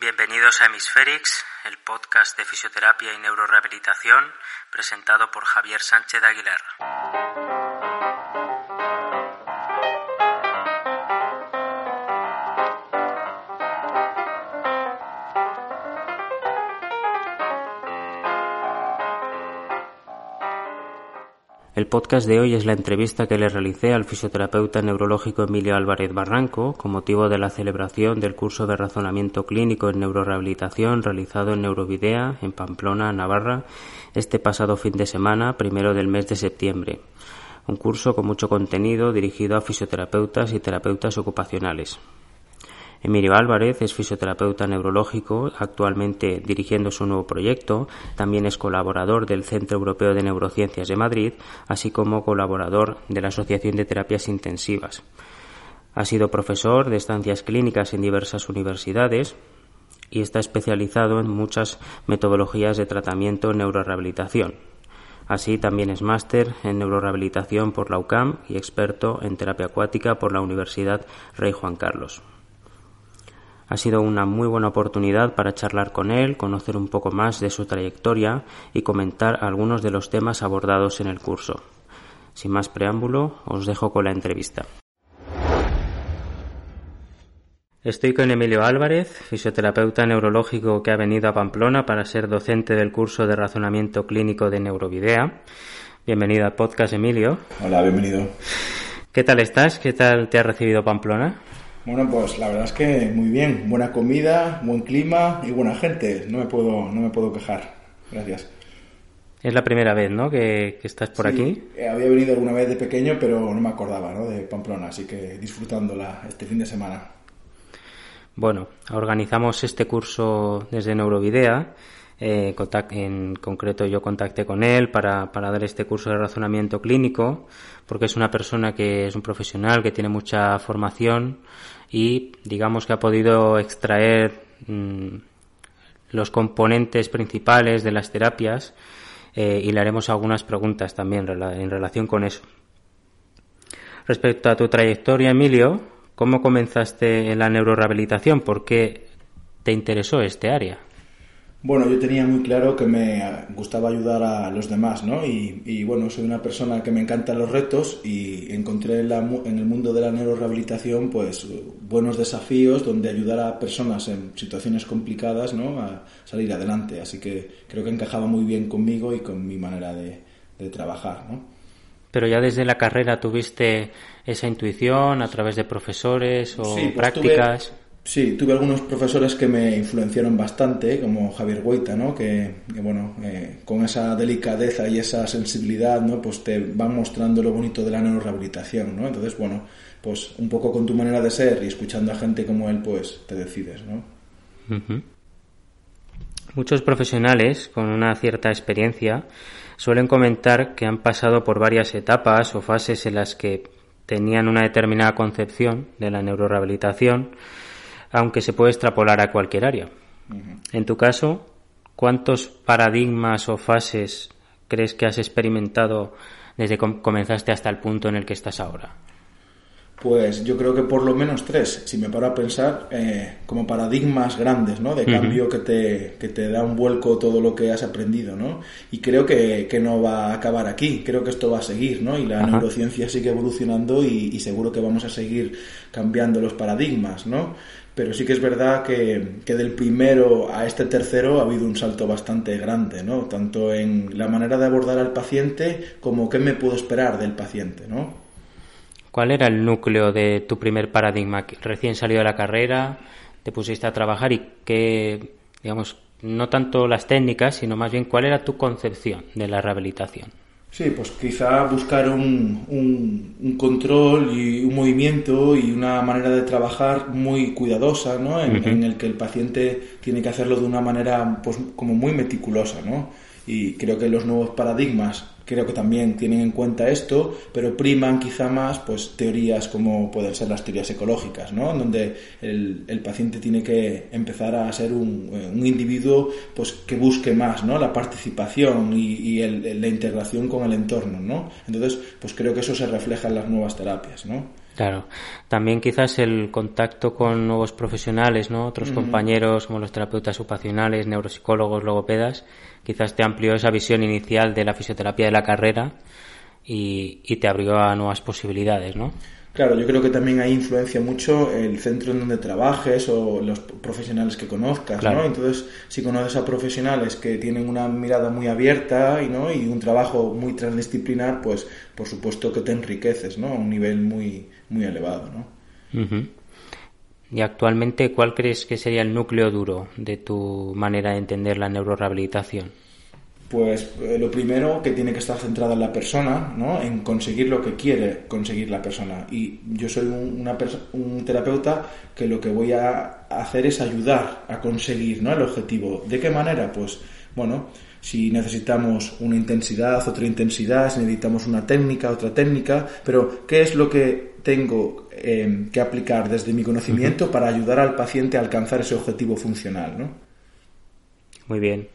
Bienvenidos a Hemisferix, el podcast de fisioterapia y neurorehabilitación presentado por Javier Sánchez Aguilar. El podcast de hoy es la entrevista que le realicé al fisioterapeuta neurológico Emilio Álvarez Barranco con motivo de la celebración del curso de razonamiento clínico en neurorehabilitación realizado en Neurovidea, en Pamplona, Navarra, este pasado fin de semana, primero del mes de septiembre. Un curso con mucho contenido dirigido a fisioterapeutas y terapeutas ocupacionales. Emilio Álvarez es fisioterapeuta neurológico, actualmente dirigiendo su nuevo proyecto. También es colaborador del Centro Europeo de Neurociencias de Madrid, así como colaborador de la Asociación de Terapias Intensivas. Ha sido profesor de estancias clínicas en diversas universidades y está especializado en muchas metodologías de tratamiento en neurorehabilitación. Así también es máster en neurorehabilitación por la UCAM y experto en terapia acuática por la Universidad Rey Juan Carlos. Ha sido una muy buena oportunidad para charlar con él, conocer un poco más de su trayectoria y comentar algunos de los temas abordados en el curso. Sin más preámbulo, os dejo con la entrevista. Estoy con Emilio Álvarez, fisioterapeuta neurológico que ha venido a Pamplona para ser docente del curso de razonamiento clínico de Neurovidea. Bienvenido al podcast, Emilio. Hola, bienvenido. ¿Qué tal estás? ¿Qué tal te ha recibido Pamplona? Bueno, pues la verdad es que muy bien, buena comida, buen clima y buena gente. No me puedo, no me puedo quejar. Gracias. Es la primera vez, ¿no? Que, estás por aquí. Eh, había venido alguna vez de pequeño, pero no me acordaba, ¿no? De Pamplona, así que disfrutándola este fin de semana. Bueno, organizamos este curso desde Neurovidea. Eh, en concreto yo contacté con él para, para dar este curso de razonamiento clínico porque es una persona que es un profesional que tiene mucha formación y digamos que ha podido extraer mm, los componentes principales de las terapias eh, y le haremos algunas preguntas también en relación con eso. Respecto a tu trayectoria, Emilio, ¿cómo comenzaste en la neurorehabilitación? ¿Por qué te interesó este área? Bueno, yo tenía muy claro que me gustaba ayudar a los demás, ¿no? Y, bueno, soy una persona que me encantan los retos y encontré en, el mundo de la neurorehabilitación pues buenos desafíos donde ayudar a personas en situaciones complicadas, ¿no? A salir adelante. Así que creo que encajaba muy bien conmigo y con mi manera de, trabajar, ¿no? Pero ya desde la carrera tuviste esa intuición a través de profesores o pues prácticas. Sí, tuve algunos profesores que me influenciaron bastante, como Javier Goita, ¿no? Que, bueno, eh, con esa delicadeza y esa sensibilidad, ¿no? Pues te van mostrando lo bonito de la neurorehabilitación, ¿no? Entonces, bueno, pues un poco con tu manera de ser y escuchando a gente como él, pues te decides, ¿no? Muchos profesionales con una cierta experiencia suelen comentar que han pasado por varias etapas o fases en las que tenían una determinada concepción de la neurorehabilitación aunque se puede extrapolar a cualquier área. En tu caso, ¿cuántos paradigmas o fases crees que has experimentado desde que comenzaste hasta el punto en el que estás ahora? Pues yo creo que por lo menos tres, si me paro a pensar, eh, como paradigmas grandes, ¿no? De cambio que, te, que te da un vuelco todo lo que has aprendido, ¿no? Y creo que, que, no va a acabar aquí, creo que esto va a seguir, ¿no? Y la neurociencia sigue evolucionando y, y, seguro que vamos a seguir cambiando los paradigmas, ¿no? Pero sí que es verdad que, del primero a este tercero ha habido un salto bastante grande, ¿no? Tanto en la manera de abordar al paciente como qué me puedo esperar del paciente, ¿no? ¿Cuál era el núcleo de tu primer paradigma? Recién salido de la carrera, te pusiste a trabajar y qué, digamos, no tanto las técnicas, sino más bien cuál era tu concepción de la rehabilitación. Sí, pues quizá buscar un, un, control y un movimiento y una manera de trabajar muy cuidadosa, ¿no? En, en, el que el paciente tiene que hacerlo de una manera, pues, como muy meticulosa, ¿no? Y creo que los nuevos paradigmas creo que también tienen en cuenta esto, pero priman quizá más pues teorías como pueden ser las teorías ecológicas, ¿no? donde el, el paciente tiene que empezar a ser un, eh, un, individuo pues que busque más ¿no? la participación y, y el, la integración con el entorno, ¿no? Entonces, pues creo que eso se refleja en las nuevas terapias, ¿no? Claro. También quizás el contacto con nuevos profesionales, ¿no? Otros compañeros como los terapeutas ocupacionales, neuropsicólogos, logopedas, quizás te amplió esa visión inicial de la fisioterapia de la carrera y, y te abrió a nuevas posibilidades, ¿no? Claro, yo creo que también ahí influencia mucho el centro en donde trabajes o los profesionales que conozcas, ¿no? Entonces, si conoces a profesionales que tienen una mirada muy abierta y, ¿no? y un trabajo muy transdisciplinar, pues por supuesto que te enriqueces, ¿no? A un nivel muy, muy elevado, ¿no? Y actualmente, ¿cuál crees que sería el núcleo duro de tu manera de entender la neurorehabilitación? Pues eh, lo primero que tiene que estar centrada en la persona, ¿no? En conseguir lo que quiere conseguir la persona. Y yo soy un, una un terapeuta que lo que voy a hacer es ayudar a conseguir, ¿no? El objetivo. ¿De qué manera? Pues, bueno, si necesitamos una intensidad, otra intensidad, si necesitamos una técnica, otra técnica, pero ¿qué es lo que tengo eh, que aplicar desde mi conocimiento para ayudar al paciente a alcanzar ese objetivo funcional, ¿no? Muy bien.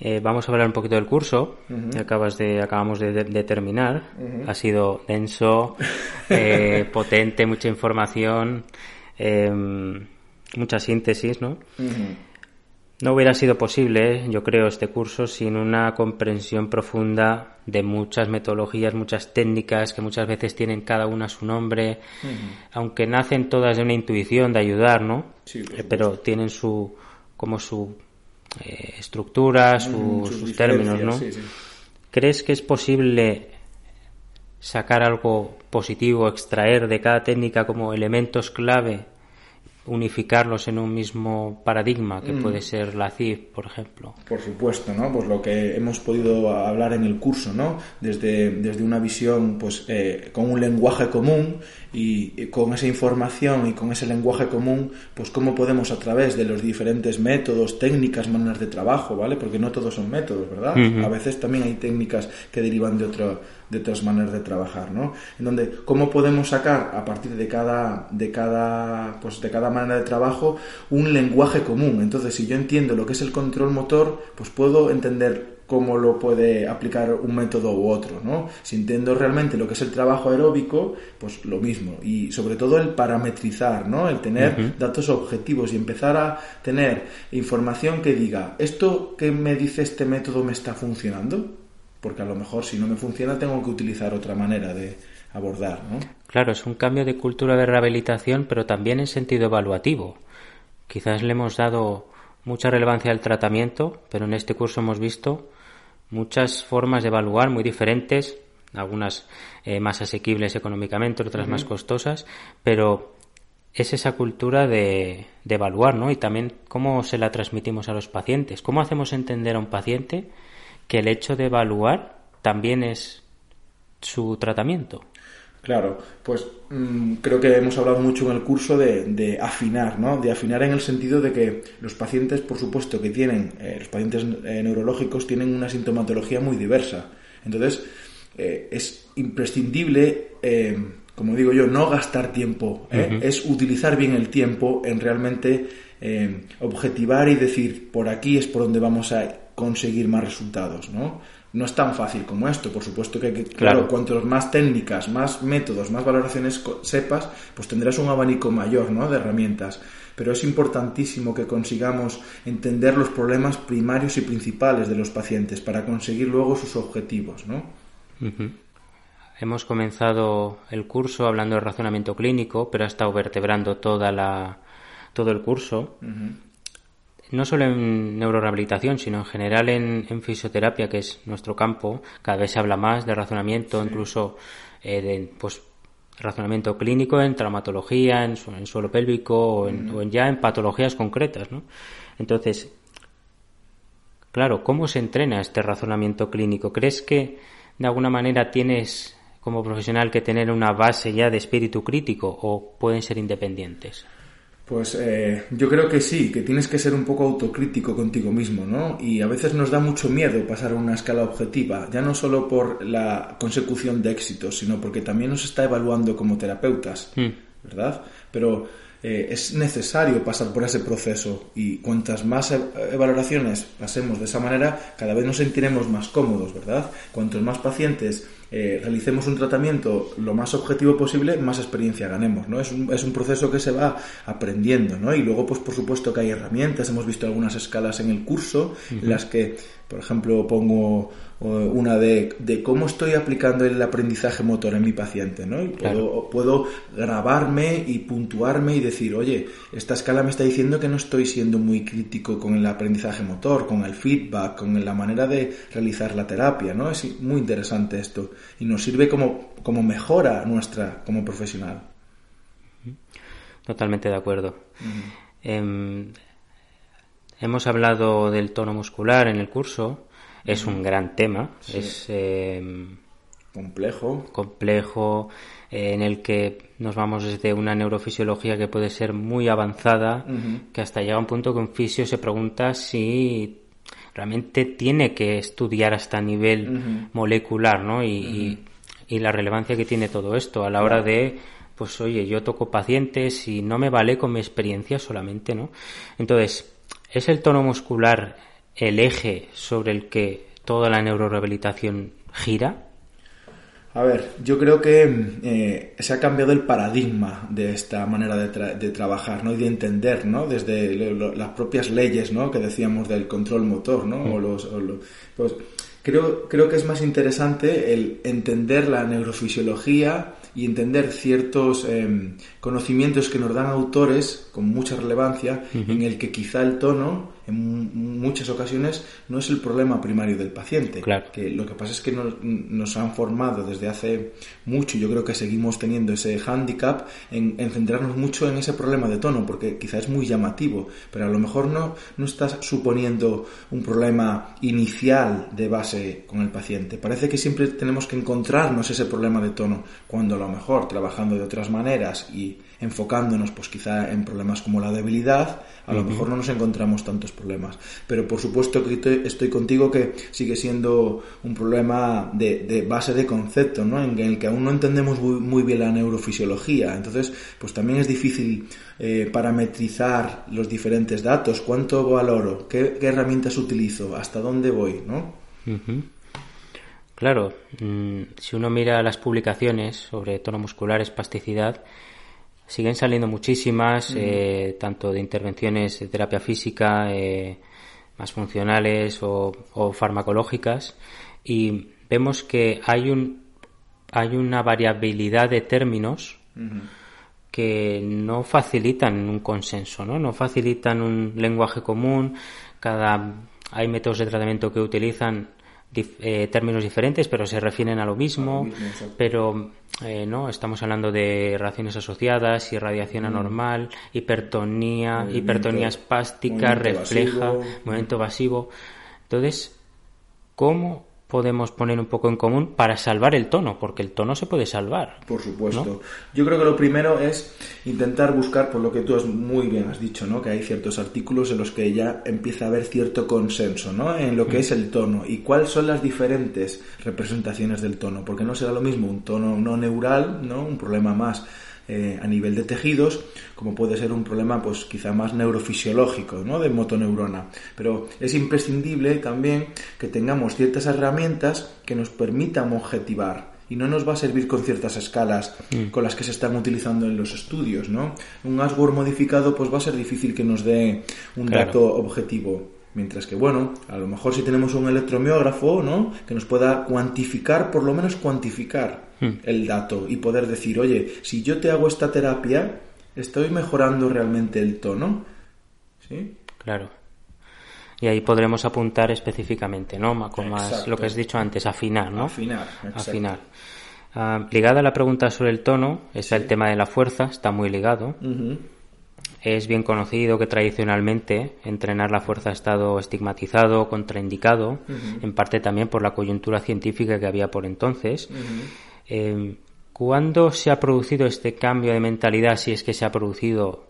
Eh, vamos a hablar un poquito del curso que acabas de, acabamos de, terminar. Ha sido denso, eh, potente, mucha información, em, mucha síntesis, ¿no? No hubiera sido posible, yo creo, este curso sin una comprensión profunda de muchas metodologías, muchas técnicas que muchas veces tienen cada una su nombre, aunque nacen todas de una intuición de ayudar, ¿no? Eh, pero tienen su como su eh, estructuras, sus, términos, ¿no? ¿Crees que es posible sacar algo positivo, extraer de cada técnica como elementos clave unificarlos en un mismo paradigma que puede mm. ser la CIF, por ejemplo. Por supuesto, ¿no? Pues lo que hemos podido hablar en el curso, ¿no? Desde, desde una visión, pues, eh, con un lenguaje común y con esa información y con ese lenguaje común, pues cómo podemos a través de los diferentes métodos, técnicas, maneras de trabajo, ¿vale? Porque no todos son métodos, ¿verdad? A veces también hay técnicas que derivan de otro de otras maneras de trabajar, ¿no? En donde cómo podemos sacar a partir de cada de cada pues de cada manera de trabajo un lenguaje común. Entonces, si yo entiendo lo que es el control motor, pues puedo entender cómo lo puede aplicar un método u otro, ¿no? Si entiendo realmente lo que es el trabajo aeróbico, pues lo mismo. Y sobre todo el parametrizar, ¿no? El tener datos objetivos y empezar a tener información que diga, ¿esto que me dice este método me está funcionando? Porque a lo mejor si no me funciona tengo que utilizar otra manera de abordar, ¿no? Claro, es un cambio de cultura de rehabilitación, pero también en sentido evaluativo. Quizás le hemos dado mucha relevancia al tratamiento, pero en este curso hemos visto muchas formas de evaluar muy diferentes, algunas eh, más asequibles económicamente, otras más costosas, pero es esa cultura de, de evaluar, ¿no? Y también cómo se la transmitimos a los pacientes, cómo hacemos entender a un paciente que el hecho de evaluar también es su tratamiento. Claro, pues mm, creo que hemos hablado mucho en el curso de, afinar, ¿no? De afinar en el sentido de que los pacientes, por supuesto, que tienen, eh, los pacientes eh, neurológicos tienen una sintomatología muy diversa. Entonces, eh, es imprescindible, como digo yo, no gastar tiempo, es utilizar bien el tiempo en realmente objetivar y decir, por aquí es por donde vamos a conseguir más resultados, ¿no? No es tan fácil como esto, por supuesto que, claro, cuanto más técnicas, más métodos, más valoraciones sepas, pues tendrás un abanico mayor, ¿no? De herramientas. Pero es importantísimo que consigamos entender los problemas primarios y principales de los pacientes para conseguir luego sus objetivos, ¿no? Hemos comenzado el curso hablando de razonamiento clínico, pero ha estado vertebrando toda la, todo el curso no solo en neurorehabilitación, sino en general en, fisioterapia, que es nuestro campo, cada vez se habla más de razonamiento, incluso eh, de pues, razonamiento clínico en traumatología, en, suelo pélvico o en, ya en patologías concretas. ¿no? Entonces, claro, ¿cómo se entrena este razonamiento clínico? ¿Crees que de alguna manera tienes como profesional que tener una base ya de espíritu crítico o pueden ser independientes? Pues eh, yo creo que sí, que tienes que ser un poco autocrítico contigo mismo, ¿no? Y a veces nos da mucho miedo pasar a una escala objetiva, ya no solo por la consecución de éxitos, sino porque también nos está evaluando como terapeutas, hmm. ¿verdad? Pero eh, es necesario pasar por ese proceso y cuantas más e-, valoraciones pasemos de esa manera, cada vez nos sentiremos más cómodos, ¿verdad? Cuantos más pacientes eh, realicemos un tratamiento lo más objetivo posible, más experiencia ganemos, ¿no? Es un, es un proceso que se va aprendiendo, ¿no? Y luego, pues por supuesto que hay herramientas, hemos visto algunas escalas en el curso, en las que, por ejemplo, pongo una de, de, cómo estoy aplicando el aprendizaje motor en mi paciente, ¿no? Y puedo, puedo, grabarme y puntuarme y decir, oye, esta escala me está diciendo que no estoy siendo muy crítico con el aprendizaje motor, con el feedback, con la manera de realizar la terapia, ¿no? Es muy interesante esto y nos sirve como, como mejora nuestra como profesional. Totalmente de acuerdo. Em, hemos hablado del tono muscular en el curso es un gran tema, es em, complejo, complejo eh, en el que nos vamos desde una neurofisiología que puede ser muy avanzada, que hasta llega un punto que un fisio se pregunta si realmente tiene que estudiar hasta nivel molecular, ¿no? Y, y, la relevancia que tiene todo esto a la hora de pues oye, yo toco pacientes y no me vale con mi experiencia solamente, ¿no? Entonces, ¿es el tono muscular el eje sobre el que toda la neurorehabilitación gira? A ver, yo creo que eh, se ha cambiado el paradigma de esta manera de, trabajar, ¿no? Y de entender, ¿no? Desde las propias leyes, ¿no? Que decíamos del control motor, ¿no? O los, pues, creo, creo que es más interesante el entender la neurofisiología y entender ciertos em, conocimientos que nos dan autores con mucha relevancia en el que quizá el tono en muchas ocasiones no es el problema primario del paciente. Claro. Que lo que pasa es que nos, han formado desde hace mucho, yo creo que seguimos teniendo ese hándicap en, centrarnos mucho en ese problema de tono, porque quizá es muy llamativo, pero a lo mejor no, no estás suponiendo un problema inicial de base con el paciente. Parece que siempre tenemos que encontrarnos ese problema de tono, cuando a lo mejor trabajando de otras maneras y enfocándonos pues quizá en problemas como la debilidad, a lo mejor no nos encontramos tantos problemas. Pero por supuesto que estoy contigo que sigue siendo un problema de, base de concepto, ¿no? En el que aún no entendemos muy, bien la neurofisiología. Entonces, pues también es difícil eh, parametrizar los diferentes datos. ¿Cuánto valoro? ¿Qué, herramientas utilizo? ¿Hasta dónde voy? ¿no? Claro, mm, si uno mira las publicaciones sobre tono muscular, espasticidad, siguen saliendo muchísimas, eh, tanto de intervenciones de terapia física, eh, más funcionales o, farmacológicas, y vemos que hay un hay una variabilidad de términos que no facilitan un consenso, ¿no? No facilitan un lenguaje común. Cada hay métodos de tratamiento que utilizan eh, términos diferentes, pero se refieren a lo mismo. pero eh, no, estamos hablando de reacciones asociadas, irradiación mm. anormal, hipertonía, hipertonía espástica, refleja, movimiento evasivo. Entonces, ¿cómo podemos poner un poco en común para salvar el tono, porque el tono se puede salvar. Por supuesto. Yo creo que lo primero es intentar buscar, por lo que tú muy bien has dicho, ¿no? que hay ciertos artículos en los que ya empieza a haber cierto consenso ¿no? en lo que es el tono y cuáles son las diferentes representaciones del tono, porque no será lo mismo un tono no neural, ¿no? un problema más eh, a nivel de tejidos, como puede ser un problema pues quizá más neurofisiológico, ¿no? de motoneurona. Pero es imprescindible también que tengamos ciertas herramientas que nos permitan objetivar y no nos va a servir con ciertas escalas mm. con las que se están utilizando en los estudios, ¿no? Un Ashworth modificado pues va a ser difícil que nos dé un dato objetivo. Mientras que, bueno, a lo mejor si tenemos un electromiógrafo, ¿no? Que nos pueda cuantificar, por lo menos cuantificar. El dato y poder decir, oye, si yo te hago esta terapia, ¿estoy mejorando realmente el tono? ¿Sí? Claro. Y ahí podremos apuntar específicamente, ¿no? Como más lo que has dicho antes, afinar, ¿no? Afinar, Afinar. Ah, ligada a la pregunta sobre el tono está el tema de la fuerza, está muy ligado. Es bien conocido que tradicionalmente entrenar la fuerza ha estado estigmatizado, contraindicado, en parte también por la coyuntura científica que había por entonces. Em, ¿Cuándo se ha producido este cambio de mentalidad, si es que se ha producido,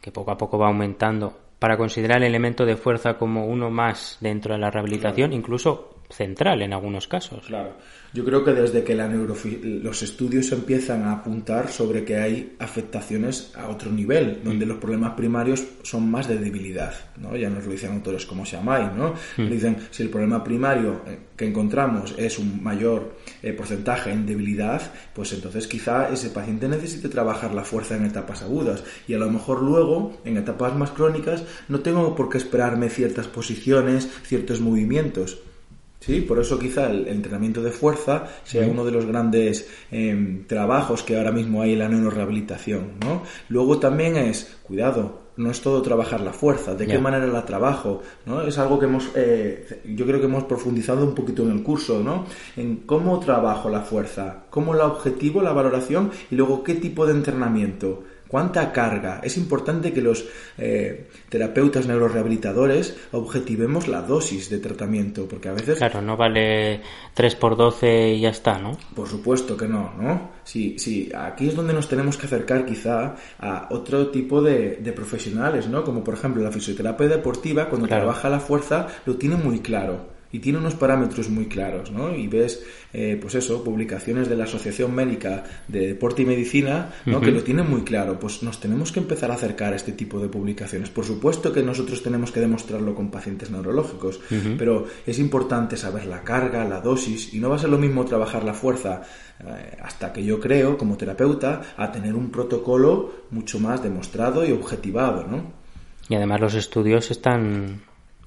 que poco a poco va aumentando, para considerar el elemento de fuerza como uno más dentro de la rehabilitación, incluso central en algunos casos. Claro. Yo creo que desde que la los estudios empiezan a apuntar sobre que hay afectaciones a otro nivel, donde los problemas primarios son más de debilidad, ¿no? Ya nos lo dicen autores como Shamay, ¿no? Mm. Dicen, si el problema primario eh, que encontramos es un mayor eh, porcentaje en debilidad, pues entonces quizá ese paciente necesite trabajar la fuerza en etapas agudas y a lo mejor luego, en etapas más crónicas, no tengo por qué esperarme ciertas posiciones, ciertos movimientos Sí, por eso quizá el, entrenamiento de fuerza sea uno de los grandes em, trabajos que ahora mismo hay en la neurorehabilitación, ¿no? Luego también es, cuidado, no es todo trabajar la fuerza, de qué manera la trabajo, ¿no? Es algo que hemos, eh, yo creo que hemos profundizado un poquito en el curso, ¿no? En cómo trabajo la fuerza, cómo la objetivo, la valoración y luego qué tipo de entrenamiento. ¿Cuánta carga? Es importante que los eh, terapeutas neurorehabilitadores objetivemos la dosis de tratamiento, porque a veces... Claro, no vale 3 por 12 y ya está, ¿no? Por supuesto que no, ¿no? Sí, sí, aquí es donde nos tenemos que acercar quizá a otro tipo de, profesionales, ¿no? Como por ejemplo la fisioterapia deportiva, cuando trabaja la fuerza, lo tiene muy claro y tiene unos parámetros muy claros, ¿no? Y ves, eh, pues eso, publicaciones de la Asociación Médica de Deporte y Medicina, ¿no? Que lo tienen muy claro. Pues nos tenemos que empezar a acercar a este tipo de publicaciones. Por supuesto que nosotros tenemos que demostrarlo con pacientes neurológicos, pero es importante saber la carga, la dosis, y no va a ser lo mismo trabajar la fuerza eh, hasta que yo creo, como terapeuta, a tener un protocolo mucho más demostrado y objetivado, ¿no? Y además los estudios están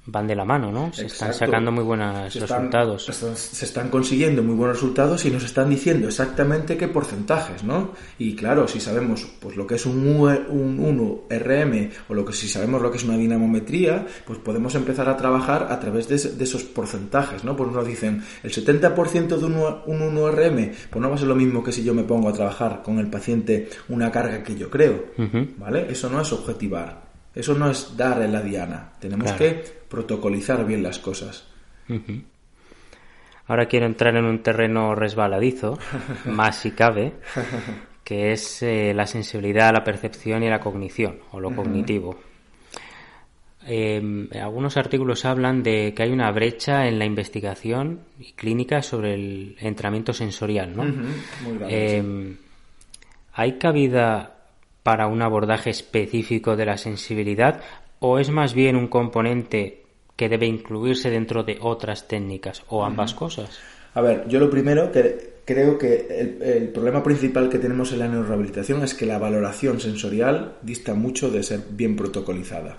van de la mano, ¿no? Se están sacando muy buenos resultados. se están consiguiendo muy buenos resultados y nos están diciendo exactamente qué porcentajes, ¿no? Y claro, si sabemos pues lo que es un, un 1RM o lo que si sabemos lo que es una dinamometría, pues podemos empezar a trabajar a través de, esos porcentajes, ¿no? Pues nos dicen el 70% de un, un 1RM, pues no va a ser lo mismo que si yo me pongo a trabajar con el paciente una carga que yo creo, ¿vale? Eso no es objetivar. Eso no es dar en la diana. Tenemos que protocolizar bien las cosas. Ahora quiero entrar en un terreno resbaladizo, más si cabe, que es eh, la sensibilidad a la percepción y a la cognición, o lo cognitivo. Em, algunos artículos hablan de que hay una brecha en la investigación y clínica sobre el entrenamiento sensorial, ¿no? Em, ¿Hay cabida para un abordaje específico de la sensibilidad o es más bien un componente que debe incluirse dentro de otras técnicas o ambas cosas? A ver, yo lo primero que creo que el, problema principal que tenemos en la neurorehabilitación es que la valoración sensorial dista mucho de ser bien protocolizada.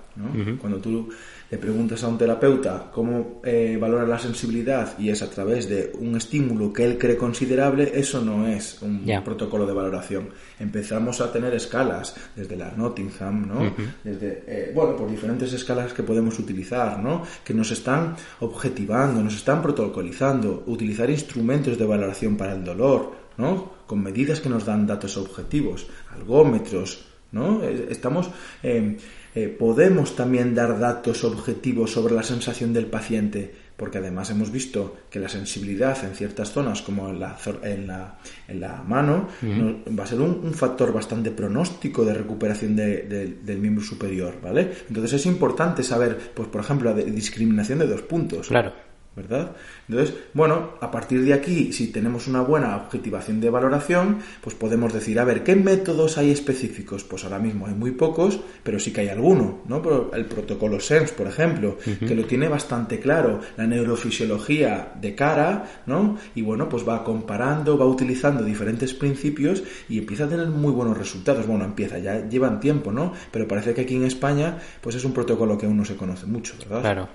Cuando tú le preguntas a un terapeuta cómo eh, valora la sensibilidad y es a través de un estímulo que él cree considerable, eso no es un protocolo de valoración. Empezamos a tener escalas, desde la Nottingham, ¿no? Desde, eh, bueno, por diferentes escalas que podemos utilizar, ¿no? Que nos están objetivando, nos están protocolizando, utilizar instrumentos de valoración para el dolor, ¿no? Con medidas que nos dan datos objetivos, algómetros, ¿no? Estamos... Eh, eh, podemos también dar datos objetivos sobre la sensación del paciente, porque además hemos visto que la sensibilidad en ciertas zonas, como en la, en la, en la mano, va a ser un, factor bastante pronóstico de recuperación del miembro superior, ¿vale? Entonces es importante saber, pues por ejemplo, la discriminación de dos puntos. Claro. ¿Verdad? Entonces, bueno, a partir de aquí, si tenemos una buena objetivación de valoración, pues podemos decir, a ver, ¿qué métodos hay específicos? Pues ahora mismo hay muy pocos, pero sí que hay alguno, ¿no? El protocolo SENS, por ejemplo, que lo tiene bastante claro, la neurofisiología de cara, ¿no? Y bueno, pues va comparando, va utilizando diferentes principios y empieza a tener muy buenos resultados. Bueno, empieza, ya llevan tiempo, ¿no? Pero parece que aquí en España, pues es un protocolo que aún no se conoce mucho, ¿verdad? Claro.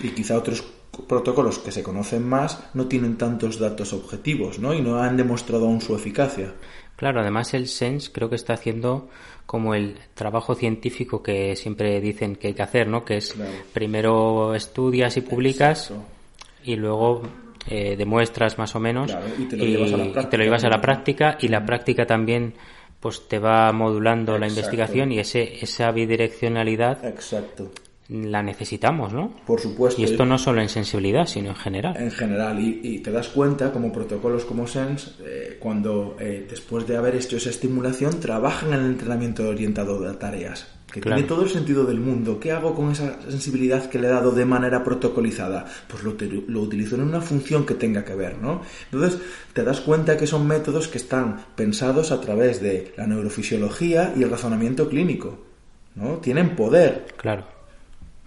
Y quizá otros protocolos que se conocen más no tienen tantos datos objetivos, ¿no? Y no han demostrado aún su eficacia. Claro, además el SENS creo que está haciendo como el trabajo científico que siempre dicen que hay que hacer, ¿no? Que es primero estudias y publicas y luego eh, demuestras más o menos y, te lo, llevas a la práctica y la práctica también pues te va modulando la investigación y ese esa bidireccionalidad Exacto la necesitamos, ¿no? Por supuesto. Y esto no solo en sensibilidad, sino en general. En general, y, te das cuenta, como protocolos como SENS, eh, cuando eh, después de haber hecho esa estimulación, trabajan en el entrenamiento orientado a tareas. que tiene todo el sentido del mundo. ¿Qué hago con esa sensibilidad que le he dado de manera protocolizada? Pues lo, lo utilizo en una función que tenga que ver, ¿no? Entonces, te das cuenta que son métodos que están pensados a través de la neurofisiología y el razonamiento clínico, ¿no? Tienen poder. Claro.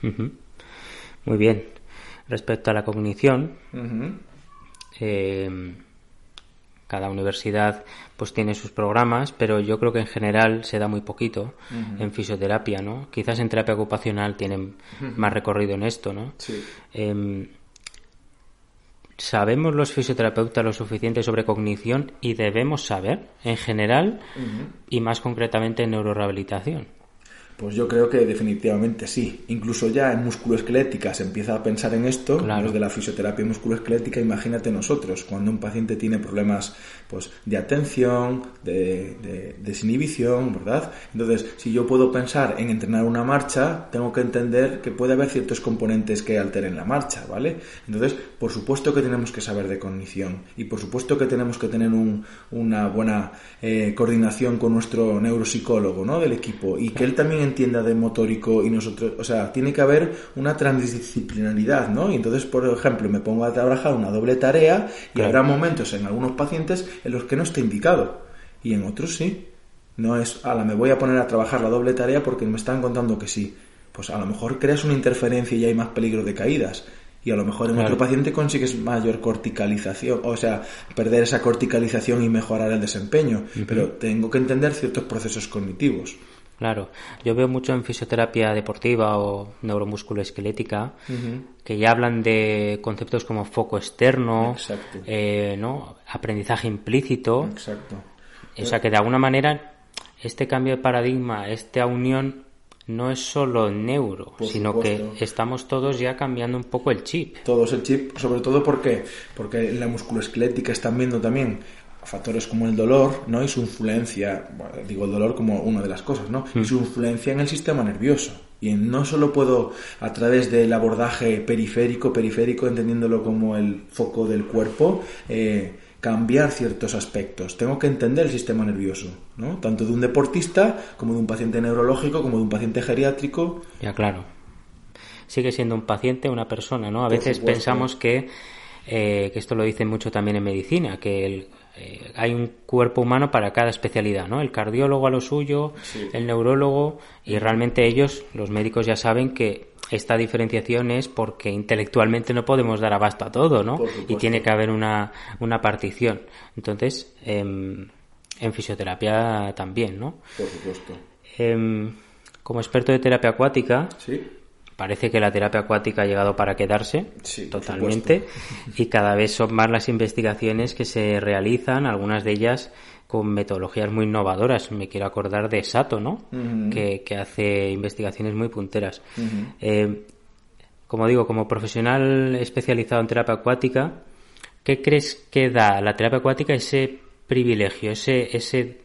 Muy bien. Respecto a la cognición, eh, cada universidad pues tiene sus programas, pero yo creo que en general se da muy poquito en fisioterapia, ¿no? Quizás en terapia ocupacional tienen más recorrido en esto, ¿no? Em, ¿Sabemos los fisioterapeutas lo suficiente sobre cognición y debemos saber en general y más concretamente en neurorehabilitación? Pues yo creo que definitivamente sí. Incluso ya en musculoesquelética se empieza a pensar en esto, claro. los de la fisioterapia musculoesquelética, imagínate nosotros, cuando un paciente tiene problemas pues, de atención, de, desinhibición, ¿verdad? Entonces, si yo puedo pensar en entrenar una marcha, tengo que entender que puede haber ciertos componentes que alteren la marcha, ¿vale? Entonces, por supuesto que tenemos que saber de cognición y por supuesto que tenemos que tener una buena eh, coordinación con nuestro neuropsicólogo, ¿no? Del equipo y que él también entienda de motórico y nosotros, o sea, tiene que haber una transdisciplinaridad, ¿no? Y entonces, por ejemplo, me pongo a trabajar una doble tarea y habrá momentos en algunos pacientes en los que no está indicado y en otros sí. No es, ala, me voy a poner a trabajar la doble tarea porque me están contando que sí. Pues a lo mejor creas una interferencia y hay más peligro de caídas. Y a lo mejor en otro paciente consigues mayor corticalización, o sea, perder esa corticalización y mejorar el desempeño. Pero tengo que entender ciertos procesos cognitivos. Claro, yo veo mucho en fisioterapia deportiva o neuromusculoesquelética que ya hablan de conceptos como foco externo, eh, ¿no? aprendizaje implícito. Exacto. O sea que de alguna manera este cambio de paradigma, esta unión no es solo neuro, sino que estamos todos ya cambiando un poco el chip. Todos el chip, sobre todo porque porque en la musculoesquelética están viendo también factores como el dolor, ¿no? Y su influencia, digo el dolor como una de las cosas, ¿no? Y su influencia en el sistema nervioso. Y no solo puedo, a través del abordaje periférico, periférico, entendiéndolo como el foco del cuerpo, eh, cambiar ciertos aspectos. Tengo que entender el sistema nervioso, ¿no? Tanto de un deportista, como de un paciente neurológico, como de un paciente geriátrico. Ya, claro. Sigue siendo un paciente, una persona, ¿no? A veces pensamos que, eh, que esto lo dicen mucho también en medicina, que el, eh, hay un cuerpo humano para cada especialidad, ¿no? El cardiólogo a lo suyo, el neurólogo, y realmente ellos, los médicos ya saben que esta diferenciación es porque intelectualmente no podemos dar abasto a todo, ¿no? Y tiene que haber una, una partición. Entonces, em, en fisioterapia también, ¿no? Por supuesto. Em, como experto de terapia acuática, ¿Sí? Parece que la terapia acuática ha llegado para quedarse totalmente y cada vez son más las investigaciones que se realizan, algunas de ellas con metodologías muy innovadoras. Me quiero acordar de Sato, ¿no? que, hace investigaciones muy punteras. Eh, como digo, como profesional especializado en terapia acuática, ¿qué crees que da la terapia acuática ese privilegio, ese, ese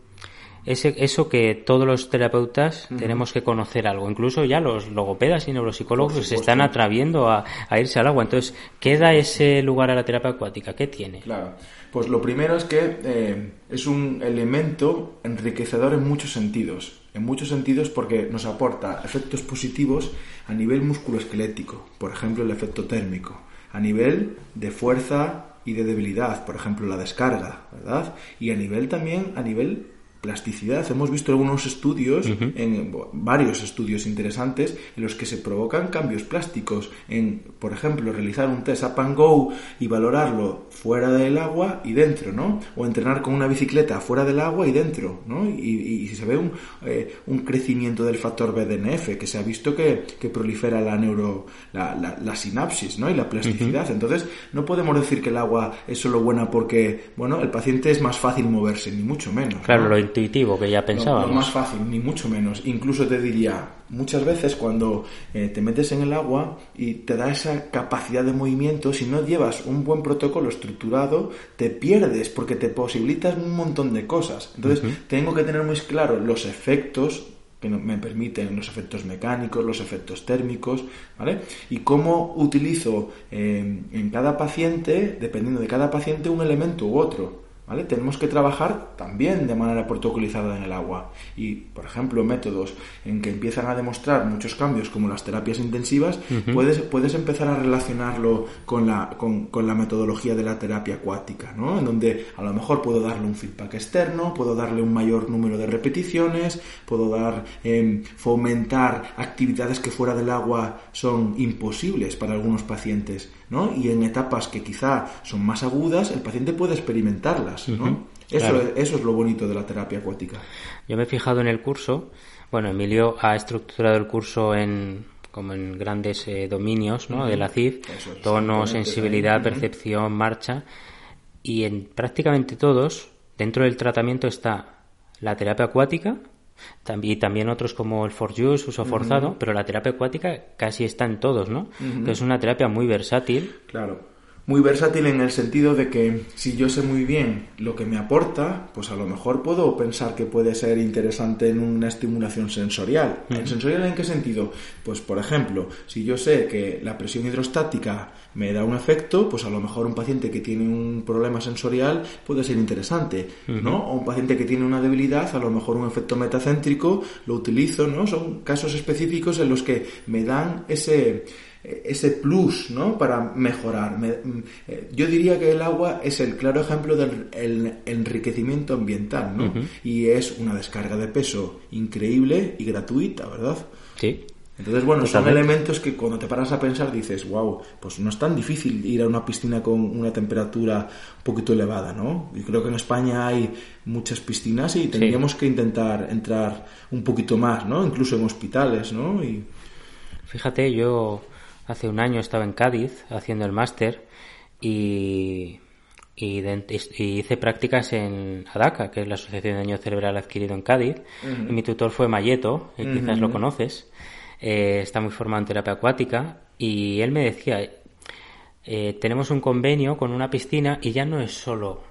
ese, eso que todos los terapeutas tenemos que conocer algo. Incluso ya los logopedas y neuropsicólogos se están atraviendo a, irse al agua. Entonces, ¿qué da ese lugar a la terapia acuática? ¿Qué tiene? Claro. Pues lo primero es que eh, es un elemento enriquecedor en muchos sentidos. En muchos sentidos porque nos aporta efectos positivos a nivel musculoesquelético, por ejemplo el efecto térmico, a nivel de fuerza y de debilidad, por ejemplo la descarga, ¿verdad? Y a nivel también, a nivel plasticidad. Hemos visto algunos estudios, en, varios estudios interesantes, en los que se provocan cambios plásticos. En, por ejemplo, realizar un test up and go y valorarlo fuera del agua y dentro, ¿no? O entrenar con una bicicleta fuera del agua y dentro, ¿no? Y, se ve un, eh, un, crecimiento del factor BDNF, que se ha visto que, que prolifera la neuro, la, la, sinapsis, ¿no? Y la plasticidad. Entonces, no podemos decir que el agua es solo buena porque, bueno, el paciente es más fácil moverse, ni mucho menos. Claro, lo intuitivo que ya pensábamos. No, más fácil, ni mucho menos. Incluso te diría, muchas veces cuando eh, te metes en el agua y te da esa capacidad de movimiento, si no llevas un buen protocolo estructurado, te pierdes porque te posibilitas un montón de cosas. Entonces, tengo que tener muy claro los efectos que me permiten los efectos mecánicos, los efectos térmicos, ¿vale? Y cómo utilizo eh, en cada paciente, dependiendo de cada paciente, un elemento u otro. ¿Vale? Tenemos que trabajar también de manera protocolizada en el agua. Y, por ejemplo, métodos en que empiezan a demostrar muchos cambios, como las terapias intensivas, puedes, puedes empezar a relacionarlo con la, con, con, la metodología de la terapia acuática, ¿no? En donde a lo mejor puedo darle un feedback externo, puedo darle un mayor número de repeticiones, puedo dar, eh, fomentar actividades que fuera del agua son imposibles para algunos pacientes, ¿no? Y en etapas que quizá son más agudas, el paciente puede experimentarlas, ¿no? Eso, es, eso es lo bonito de la terapia acuática. Yo me he fijado en el curso, bueno, Emilio ha estructurado el curso en como en grandes eh, dominios ¿no? de la CIF, tono, sensibilidad, percepción, marcha, y en prácticamente todos, dentro del tratamiento está la terapia acuática, y también otros como el for use, uso forzado, pero la terapia acuática casi está en todos, ¿no? es una terapia muy versátil. Claro muy versátil en el sentido de que si yo sé muy bien lo que me aporta, pues a lo mejor puedo pensar que puede ser interesante en una estimulación sensorial. ¿En sensorial en qué sentido? Pues por ejemplo, si yo sé que la presión hidrostática me da un efecto, pues a lo mejor un paciente que tiene un problema sensorial puede ser interesante, ¿no? O un paciente que tiene una debilidad, a lo mejor un efecto metacéntrico, lo utilizo, ¿no? Son casos específicos en los que me dan ese ese plus ¿no? para mejorar. Mm, eh, yo diría que el agua es el claro ejemplo del enriquecimiento ambiental ¿no? y es una descarga de peso increíble y gratuita, ¿verdad? Sí. Entonces, bueno, son elementos que cuando te paras a pensar dices, wow, pues no es tan difícil ir a una piscina con una temperatura un poquito elevada, ¿no? Y creo que en España hay muchas piscinas y tendríamos que intentar entrar un poquito más, ¿no? Incluso en hospitales, ¿no? Y... Fíjate, yo hace un año estaba en Cádiz haciendo el máster y, y, hice prácticas en ADACA, que es la Asociación de Daño Cerebral Adquirido en Cádiz. y mi tutor fue Mayeto, y quizás lo conoces. Eh, está muy formado en terapia acuática y él me decía, eh, tenemos un convenio con una piscina y ya no es solo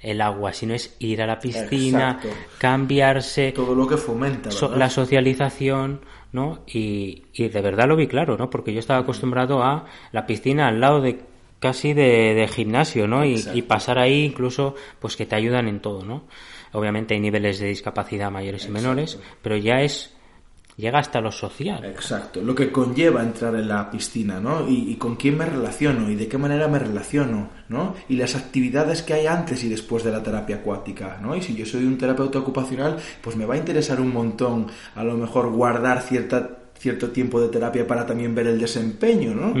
el agua, sino es ir a la piscina, cambiarse. Todo lo que fomenta. la socialización, ¿no? Y, y, de verdad lo vi claro, ¿no? Porque yo estaba acostumbrado a la piscina al lado de casi de, gimnasio, ¿no? Y, y, pasar ahí incluso, pues que te ayudan en todo, ¿no? Obviamente hay niveles de discapacidad mayores y menores, pero ya es llega hasta lo social. Exacto, lo que conlleva entrar en la piscina, ¿no? Y, con quién me relaciono y de qué manera me relaciono, ¿no? Y las actividades que hay antes y después de la terapia acuática, ¿no? Y si yo soy un terapeuta ocupacional, pues me va a interesar un montón a lo mejor guardar cierta cierto tiempo de terapia para también ver el desempeño, ¿no?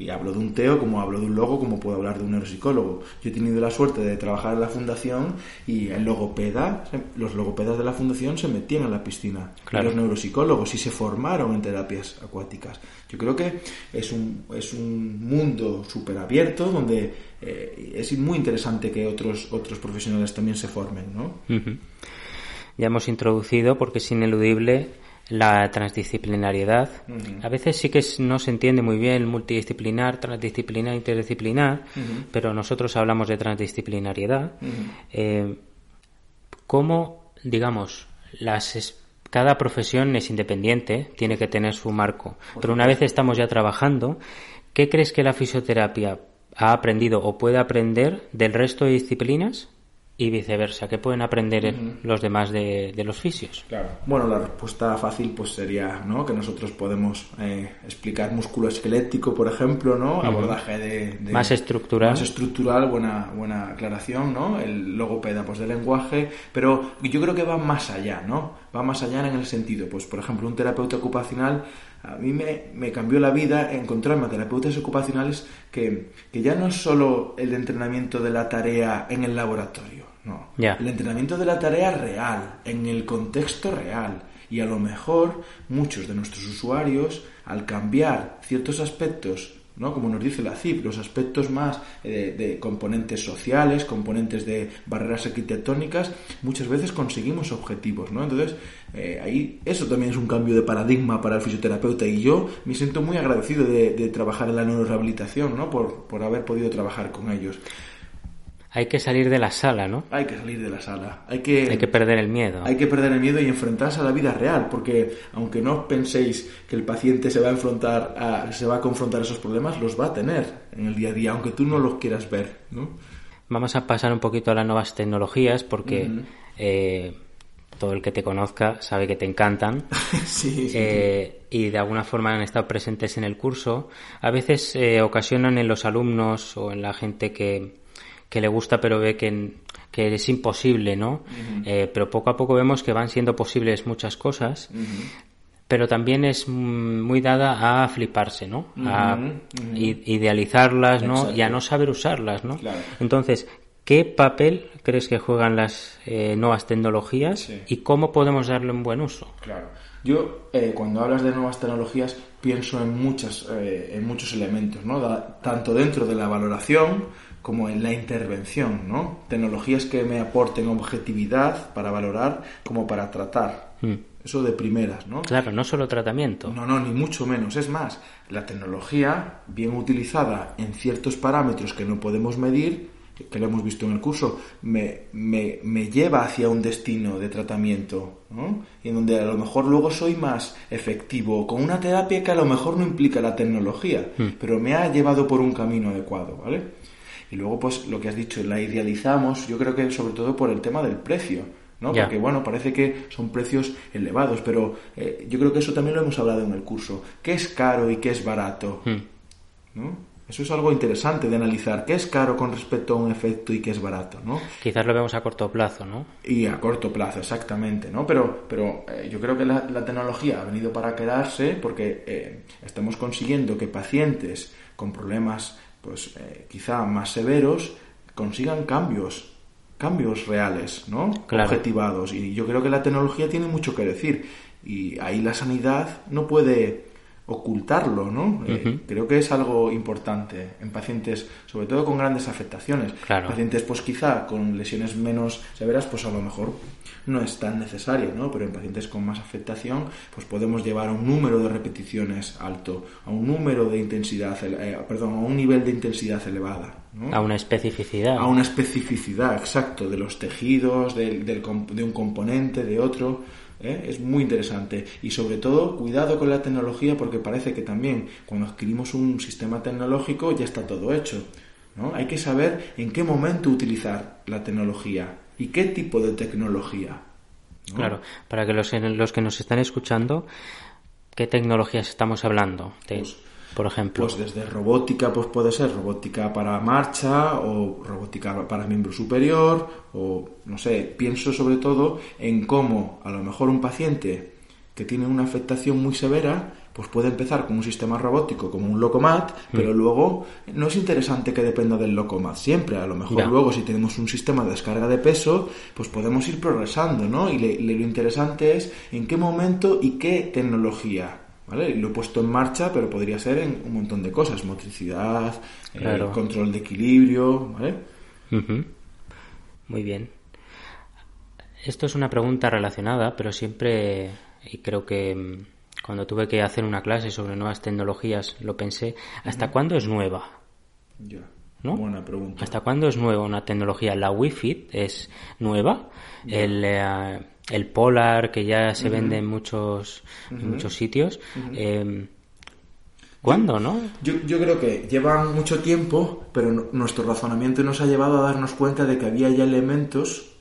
Y hablo de un TEO como hablo de un logo, como puedo hablar de un neuropsicólogo. Yo he tenido la suerte de trabajar en la fundación y el logopeda, los logopedas de la fundación se metían en la piscina. Los neuropsicólogos y se formaron en terapias acuáticas. Yo creo que es un, es un mundo súper abierto donde eh, es muy interesante que otros, otros profesionales también se formen, ¿no? Ya hemos introducido, porque es ineludible, la transdisciplinariedad. A veces sí que no se entiende muy bien multidisciplinar, transdisciplinar, interdisciplinar, pero nosotros hablamos de transdisciplinariedad. Eh, ¿Cómo, digamos, las cada profesión es independiente, tiene que tener su marco, pero una vez estamos ya trabajando, ¿qué crees que la fisioterapia ha aprendido o puede aprender del resto de disciplinas y viceversa. ¿Qué pueden aprender los demás de, los fisios? Claro. Bueno, la respuesta fácil pues sería ¿no? que nosotros podemos eh, explicar músculo esquelético, por ejemplo, ¿no? Abordaje de, Más estructural. Más estructural, buena, buena aclaración, ¿no? El logopeda pues de lenguaje, pero yo creo que va más allá, ¿no? Va más allá en el sentido, pues por ejemplo, un terapeuta ocupacional a mí me, cambió la vida encontrarme a terapeutas ocupacionales que, que, ya no es solo el entrenamiento de la tarea en el laboratorio, no. El entrenamiento de la tarea real, en el contexto real. Y a lo mejor muchos de nuestros usuarios, al cambiar ciertos aspectos ¿no? Como nos dice la CIP, los aspectos más eh, de, componentes sociales, componentes de barreras arquitectónicas, muchas veces conseguimos objetivos, ¿no? Entonces, eh, ahí eso también es un cambio de paradigma para el fisioterapeuta y yo me siento muy agradecido de, de trabajar en la neurorehabilitación, ¿no? Por, por haber podido trabajar con ellos hay que salir de la sala, ¿no? Hay que salir de la sala. Hay que, hay que perder el miedo. Hay que perder el miedo y enfrentarse a la vida real, porque aunque no penséis que el paciente se va a enfrentar a, se va a confrontar a esos problemas, los va a tener en el día a día, aunque tú no los quieras ver, ¿no? vamos a pasar un poquito a las nuevas tecnologías porque eh, todo el que te conozca sabe que te encantan eh, y de alguna forma han estado presentes en el curso. A veces eh, ocasionan en los alumnos o en la gente que, que le gusta pero ve que, que es imposible, ¿no? pero poco a poco vemos que van siendo posibles muchas cosas pero también es muy dada a fliparse, ¿no? A idealizarlas, ¿no? Y a no saber usarlas, ¿no? Entonces, ¿qué papel crees que juegan las eh, nuevas tecnologías y cómo podemos darle un buen uso? Claro. Yo, eh, cuando hablas de nuevas tecnologías, pienso en, muchas, eh, en muchos elementos, ¿no? tanto dentro de la valoración como en la intervención, ¿no? Tecnologías que me aporten objetividad para valorar como para tratar. Mm. Eso de primeras, ¿no? Claro, no solo tratamiento. No, no, ni mucho menos. Es más, la tecnología, bien utilizada en ciertos parámetros que no podemos medir, que lo hemos visto en el curso, me, me, me lleva hacia un destino de tratamiento, ¿no? Y en donde a lo mejor luego soy más efectivo con una terapia que a lo mejor no implica la tecnología, hmm. pero me ha llevado por un camino adecuado, ¿vale? Y luego, pues, lo que has dicho, la idealizamos, yo creo que sobre todo por el tema del precio ¿no? Porque, bueno, parece que son precios elevados, pero eh, yo creo que eso también lo hemos hablado en el curso. ¿Qué es caro y qué es barato? Hmm. ¿No? Eso es algo interesante de analizar. ¿Qué es caro con respecto a un efecto y qué es barato? ¿no? Quizás lo vemos a corto plazo, ¿no? Y a corto plazo, exactamente, ¿no? Pero, pero eh, yo creo que la, tecnología ha venido para quedarse porque eh, estamos consiguiendo que pacientes con problemas, pues quizá más severos, consigan cambios cambios reales, ¿no? Objetivados. Y yo creo que la tecnología tiene mucho que decir. Y ahí la sanidad no puede ocultarlo, ¿no? Eh, creo que es algo importante en pacientes, sobre todo con grandes afectaciones. Pacientes, pues quizá con lesiones menos severas, pues a lo mejor no es tan necesario, ¿no? Pero en pacientes con más afectación, pues podemos llevar a un número de repeticiones alto, a un número de intensidad, eh, perdón, a un nivel de intensidad elevada. A una especificidad. A una especificidad, exacto, de los tejidos, de, de un componente, de otro. ¿eh? Es muy interesante. Y sobre todo, cuidado con la tecnología porque parece que también cuando adquirimos un sistema tecnológico ya está todo hecho. ¿no? Hay que saber en qué momento utilizar la tecnología y qué tipo de tecnología. Claro, para que los, los que nos están escuchando, ¿qué tecnologías estamos hablando? Pues por ejemplo? Pues desde robótica, pues puede ser robótica para marcha o robótica para miembro superior o no sé, pienso sobre todo en cómo a lo mejor un paciente que tiene una afectación muy severa pues puede empezar con un sistema robótico como un Locomat, pero mm. luego no es interesante que dependa del Locomat siempre. A lo mejor luego si tenemos un sistema de descarga de peso, pues podemos ir progresando, ¿no? Y lo interesante es en qué momento y qué tecnología. ¿vale? Lo he puesto en marcha, pero podría ser en un montón de cosas, motricidad, eh, control de equilibrio, ¿vale? Muy bien. Esto es una pregunta relacionada, pero siempre, y creo que mm, cuando tuve que hacer una clase sobre nuevas tecnologías, lo pensé, ¿hasta cuándo es nueva? Ya. ¿No? Buena pregunta. ¿Hasta cuándo es nueva una tecnología? ¿La Wi-Fi es nueva? El, eh, el Polar, que ya se vende en muchos, muchos sitios. Eh, ¿Cuándo, no? Yo, yo, creo que llevan mucho tiempo, pero nuestro razonamiento nos ha llevado a darnos cuenta de que había ya elementos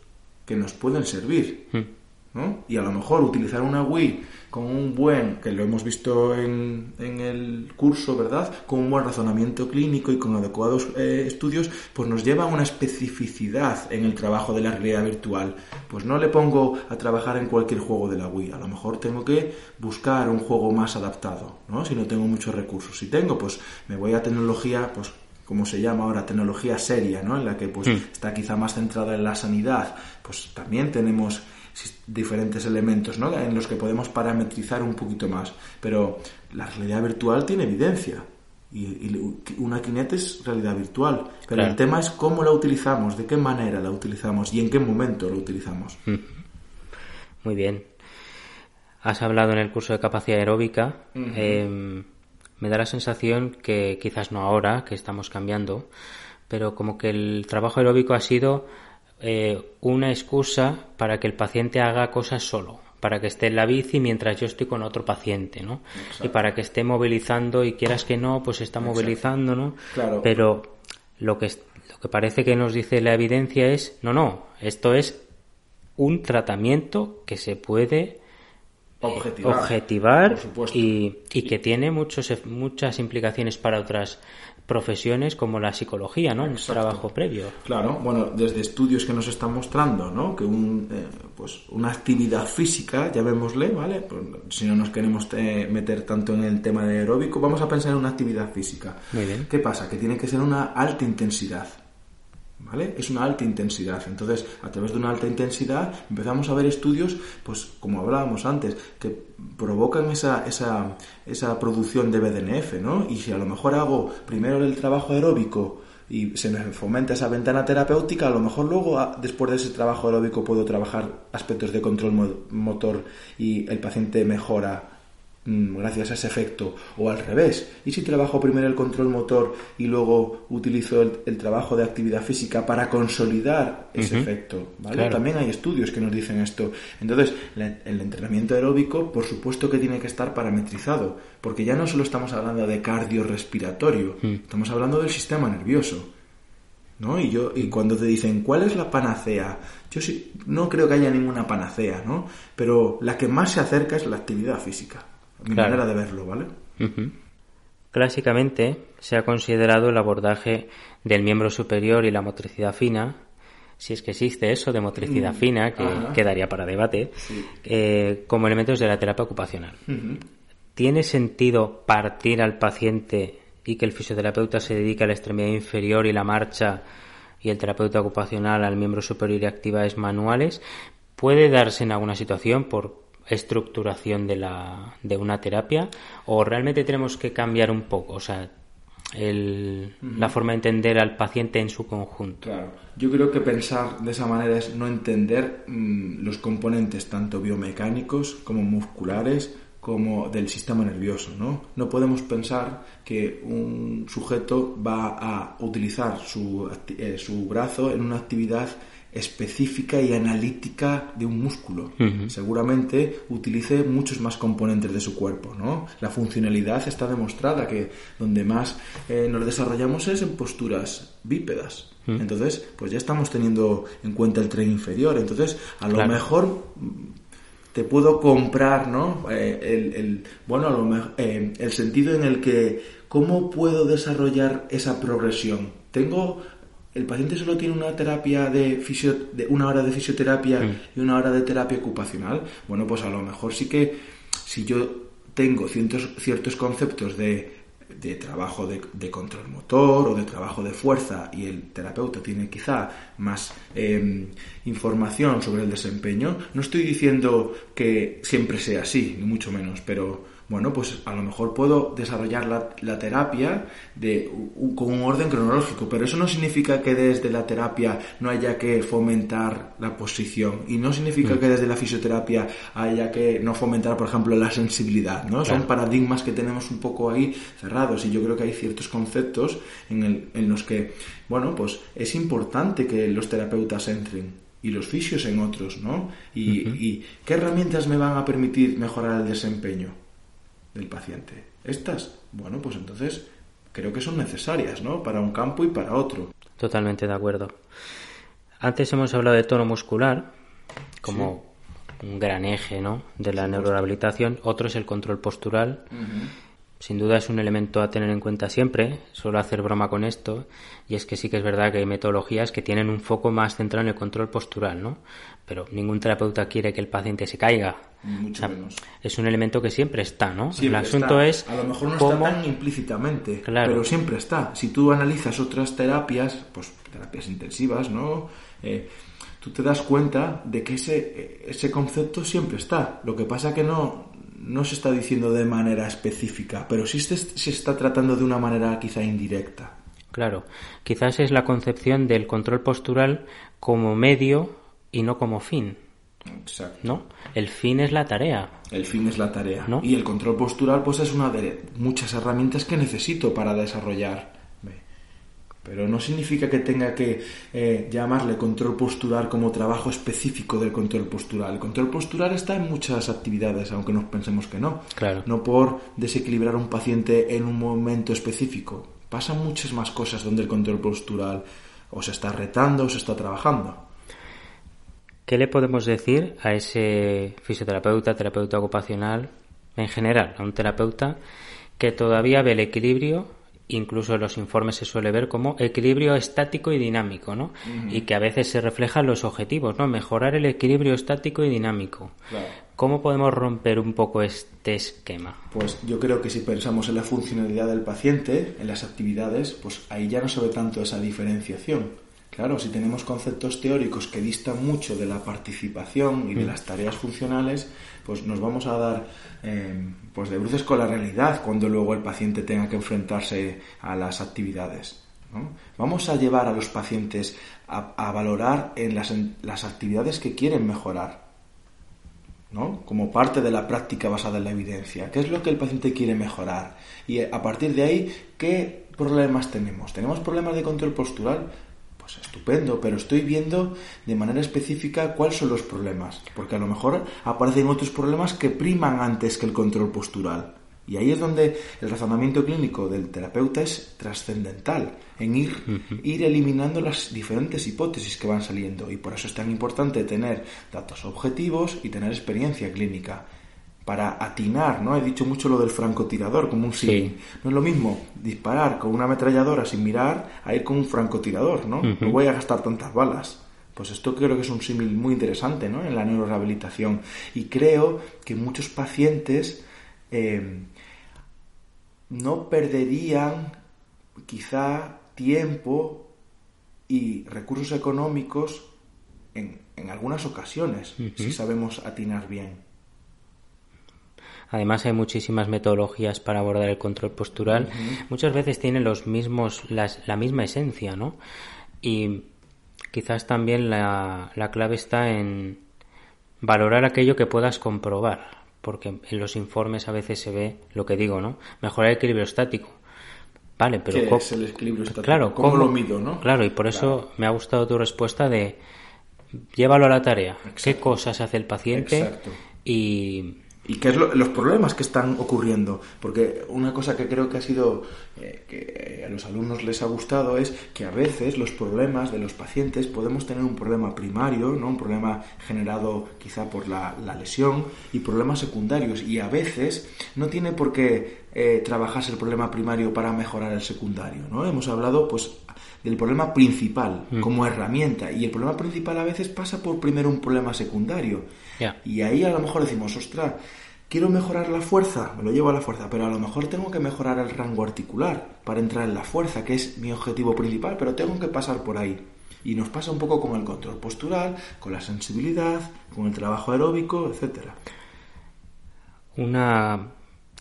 que nos pueden servir. Hmm. ¿no? Y a lo mejor utilizar una Wii con un buen, que lo hemos visto en, en el curso, ¿verdad? Con un buen razonamiento clínico y con adecuados eh, estudios, pues nos lleva a una especificidad en el trabajo de la realidad virtual. Pues no le pongo a trabajar en cualquier juego de la Wii, a lo mejor tengo que buscar un juego más adaptado, ¿no? Si no tengo muchos recursos. Si tengo, pues me voy a tecnología, pues como se llama ahora, tecnología seria, ¿no? En la que pues hmm. está quizá más centrada en la sanidad, pues también tenemos diferentes elementos ¿no? en los que podemos parametrizar un poquito más. Pero la realidad virtual tiene evidencia. Y, una Kinect es realidad virtual. Pero el tema es cómo la utilizamos, de qué manera la utilizamos y en qué momento la utilizamos. Muy bien. Has hablado en el curso de capacidad aeróbica. Em, me da la sensación que quizás no ahora, que estamos cambiando, pero como que el trabajo aeróbico ha sido eh, una excusa para que el paciente haga cosas solo, para que esté en la bici mientras yo estoy con otro paciente, ¿no? Y para que esté movilizando y quieras que no, pues está movilizando, ¿no? Claro. Pero lo que, lo que parece que nos dice la evidencia es, no, no, esto es un tratamiento que se puede objetivar, y, y, que tiene muchos, muchas implicaciones para otras profesiones como la psicología, ¿no? Un trabajo previo. Claro, bueno, desde estudios que nos están mostrando, ¿no? Que un, eh, pues una actividad física, llamémosle, ¿vale? Pues, si no nos queremos eh, meter tanto en el tema de aeróbico, vamos a pensar en una actividad física. Muy bien. ¿Qué pasa? Que tiene que ser una alta intensidad. ¿Vale? Es una alta intensidad. Entonces, a través de una alta intensidad empezamos a ver estudios, pues como hablábamos antes, que provocan esa, esa, esa producción de BDNF, ¿no? Y si a lo mejor hago primero el trabajo aeróbico y se me fomenta esa ventana terapéutica, a lo mejor luego, después de ese trabajo aeróbico, puedo trabajar aspectos de control motor y el paciente mejora gracias a ese efecto o al revés. ¿Y si trabajo primero el control motor y luego utilizo el, trabajo de actividad física para consolidar ese efecto? ¿vale? También hay estudios que nos dicen esto. Entonces, el entrenamiento aeróbico, por supuesto que tiene que estar parametrizado, porque ya no solo estamos hablando de cardiorrespiratorio, mm. estamos hablando del sistema nervioso. ¿no? Y yo y cuando te dicen ¿cuál es la panacea? Yo sí, no creo que haya ninguna panacea, ¿no? Pero la que más se acerca es la actividad física mi manera de verlo, ¿vale? Clásicamente se ha considerado el abordaje del miembro superior y la motricidad fina, si es que existe eso de motricidad mm. fina, que quedaría para debate, eh, como elementos de la terapia ocupacional. ¿Tiene sentido partir al paciente y que el fisioterapeuta se dedique a la extremidad inferior y la marcha y el terapeuta ocupacional al miembro superior y actividades manuales? ¿Puede darse en alguna situación por estructuración de, la, de una terapia o realmente tenemos que cambiar un poco, o sea, el, la forma de entender al paciente en su conjunto. Claro, yo creo que pensar de esa manera es no entender mm, los componentes tanto biomecánicos como musculares como del sistema nervioso, ¿no? No podemos pensar que un sujeto va a utilizar su, eh, su brazo en una actividad específica y analítica de un músculo. Seguramente utilice muchos más componentes de su cuerpo, ¿no? La funcionalidad está demostrada que donde más eh, nos desarrollamos es en posturas bípedas. Entonces, pues ya estamos teniendo en cuenta el tren inferior. Entonces, a lo mejor te puedo comprar, ¿no? Eh, el, bueno, a lo mejor, eh, el sentido en el que cómo puedo desarrollar esa progresión. Tengo el paciente solo tiene una terapia de, fisio, de una hora de fisioterapia mm. y una hora de terapia ocupacional, bueno, pues a lo mejor sí que si yo tengo ciertos, ciertos conceptos de, de trabajo de, control motor o de trabajo de fuerza y el terapeuta tiene quizá más em, información sobre el desempeño, no estoy diciendo que siempre sea así, ni mucho menos, pero bueno, pues a lo mejor puedo desarrollar la, terapia de, con un orden cronológico, pero eso no significa que desde la terapia no haya que fomentar la posición y no significa mm. que desde la fisioterapia haya que no fomentar, por ejemplo, la sensibilidad, ¿no? Son paradigmas que tenemos un poco ahí cerrados y yo creo que hay ciertos conceptos en, en los que, bueno, pues es importante que los terapeutas entren y los fisios en otros, ¿no? y, qué herramientas me van a permitir mejorar el desempeño del paciente. Estas, bueno, pues entonces creo que son necesarias, ¿no? Para un campo y para otro. Totalmente de acuerdo. Antes hemos hablado de tono muscular como un gran eje, ¿no? De la neurorehabilitación. Otro es el control postural sin duda es un elemento a tener en cuenta siempre. Suelo hacer broma con esto y es que sí que es verdad que hay metodologías que tienen un foco más centrado en el control postural, ¿no? Pero ningún terapeuta quiere que el paciente se caiga. Mucho menos. Es un elemento que siempre está, ¿no? el asunto es a lo mejor no está tan implícitamente, pero siempre está. Si tú analizas otras terapias, pues terapias intensivas, ¿no? Eh, tú te das cuenta de que ese, ese concepto siempre está. Lo que pasa que no, no se está diciendo de manera específica, pero sí se, está tratando de una manera quizá indirecta. Claro, quizás es la concepción del control postural como medio y no como fin. Exacto. ¿No? El fin es la tarea. El fin es la tarea. ¿No? Y el control postural pues es una de muchas herramientas que necesito para desarrollar pero no significa que tenga que eh, llamarle control postural como trabajo específico del control postural. El control postural está en muchas actividades, aunque nos pensemos que no. Claro. No por desequilibrar a un paciente en un momento específico. Pasan muchas más cosas donde el control postural o se está retando o se está trabajando. ¿Qué le podemos decir a ese fisioterapeuta, terapeuta ocupacional, en general, a un terapeuta que todavía ve el equilibrio, incluso en los informes se suele ver como equilibrio estático y dinámico, ¿no? Y que a veces se reflejan los objetivos, ¿no? Mejorar el equilibrio estático y dinámico. ¿Cómo podemos romper un poco este esquema? Pues yo creo que si pensamos en la funcionalidad del paciente, en las actividades, pues ahí ya no se ve tanto esa diferenciación Claro, si tenemos conceptos teóricos que distan mucho de la participación y de mm. las tareas funcionales, pues nos vamos a dar eh, pues de bruces con la realidad cuando luego el paciente tenga que enfrentarse a las actividades. Vamos a llevar a los pacientes a, valorar en las, las, actividades que quieren mejorar, ¿no? como parte de la práctica basada en la evidencia. ¿Qué es lo que el paciente quiere mejorar? Y a partir de ahí, ¿qué problemas tenemos? ¿Tenemos problemas de control postural? Pues estupendo, pero estoy viendo de manera específica cuáles son los problemas, porque a lo mejor aparecen otros problemas que priman antes que el control postural. Y ahí es donde el razonamiento clínico del terapeuta es trascendental, en ir, ir eliminando las diferentes hipótesis que van saliendo. Y por eso es tan importante tener datos objetivos y tener experiencia clínica para atinar, ¿no? He dicho mucho lo del francotirador, como un sí. No es lo mismo disparar con una ametralladora sin mirar a ir con un francotirador, ¿no? No voy a gastar tantas balas. Pues esto creo que es un símil muy interesante, ¿no? En la neurorehabilitación. Y creo que muchos pacientes eh, no perderían quizá tiempo y recursos económicos en, en algunas ocasiones, si sabemos atinar bien. Además hay muchísimas metodologías para abordar el control postural. Muchas veces tienen los mismos, las, la misma esencia, ¿no? Y quizás también la, la clave está en valorar aquello que puedas comprobar, porque en los informes a veces se ve lo que digo, ¿no? Mejorar el equilibrio estático. Vale, pero ¿Qué es el equilibrio estático? Claro, ¿cómo, lo mido, no? Claro, y por eso me ha gustado tu respuesta de llévalo a la tarea. ¿Qué cosas hace el paciente? Exacto. Y y qué es los problemas que están ocurriendo. Porque una cosa que creo que ha sido eh, que a los alumnos les ha gustado es que a veces los problemas de los pacientes podemos tener un problema primario, ¿no? un problema generado quizá por la, lesión y problemas secundarios. Y a veces no tiene por qué eh, trabajarse el problema primario para mejorar el secundario. ¿no? Hemos hablado pues del problema principal mm. como herramienta y el problema principal a veces pasa por primero un problema secundario y ahí a lo mejor decimos ostras quiero mejorar la fuerza me lo llevo a la fuerza pero a lo mejor tengo que mejorar el rango articular para entrar en la fuerza que es mi objetivo principal pero tengo que pasar por ahí. Y nos pasa un poco con el control postural con la sensibilidad con el trabajo aeróbico etcétera. Una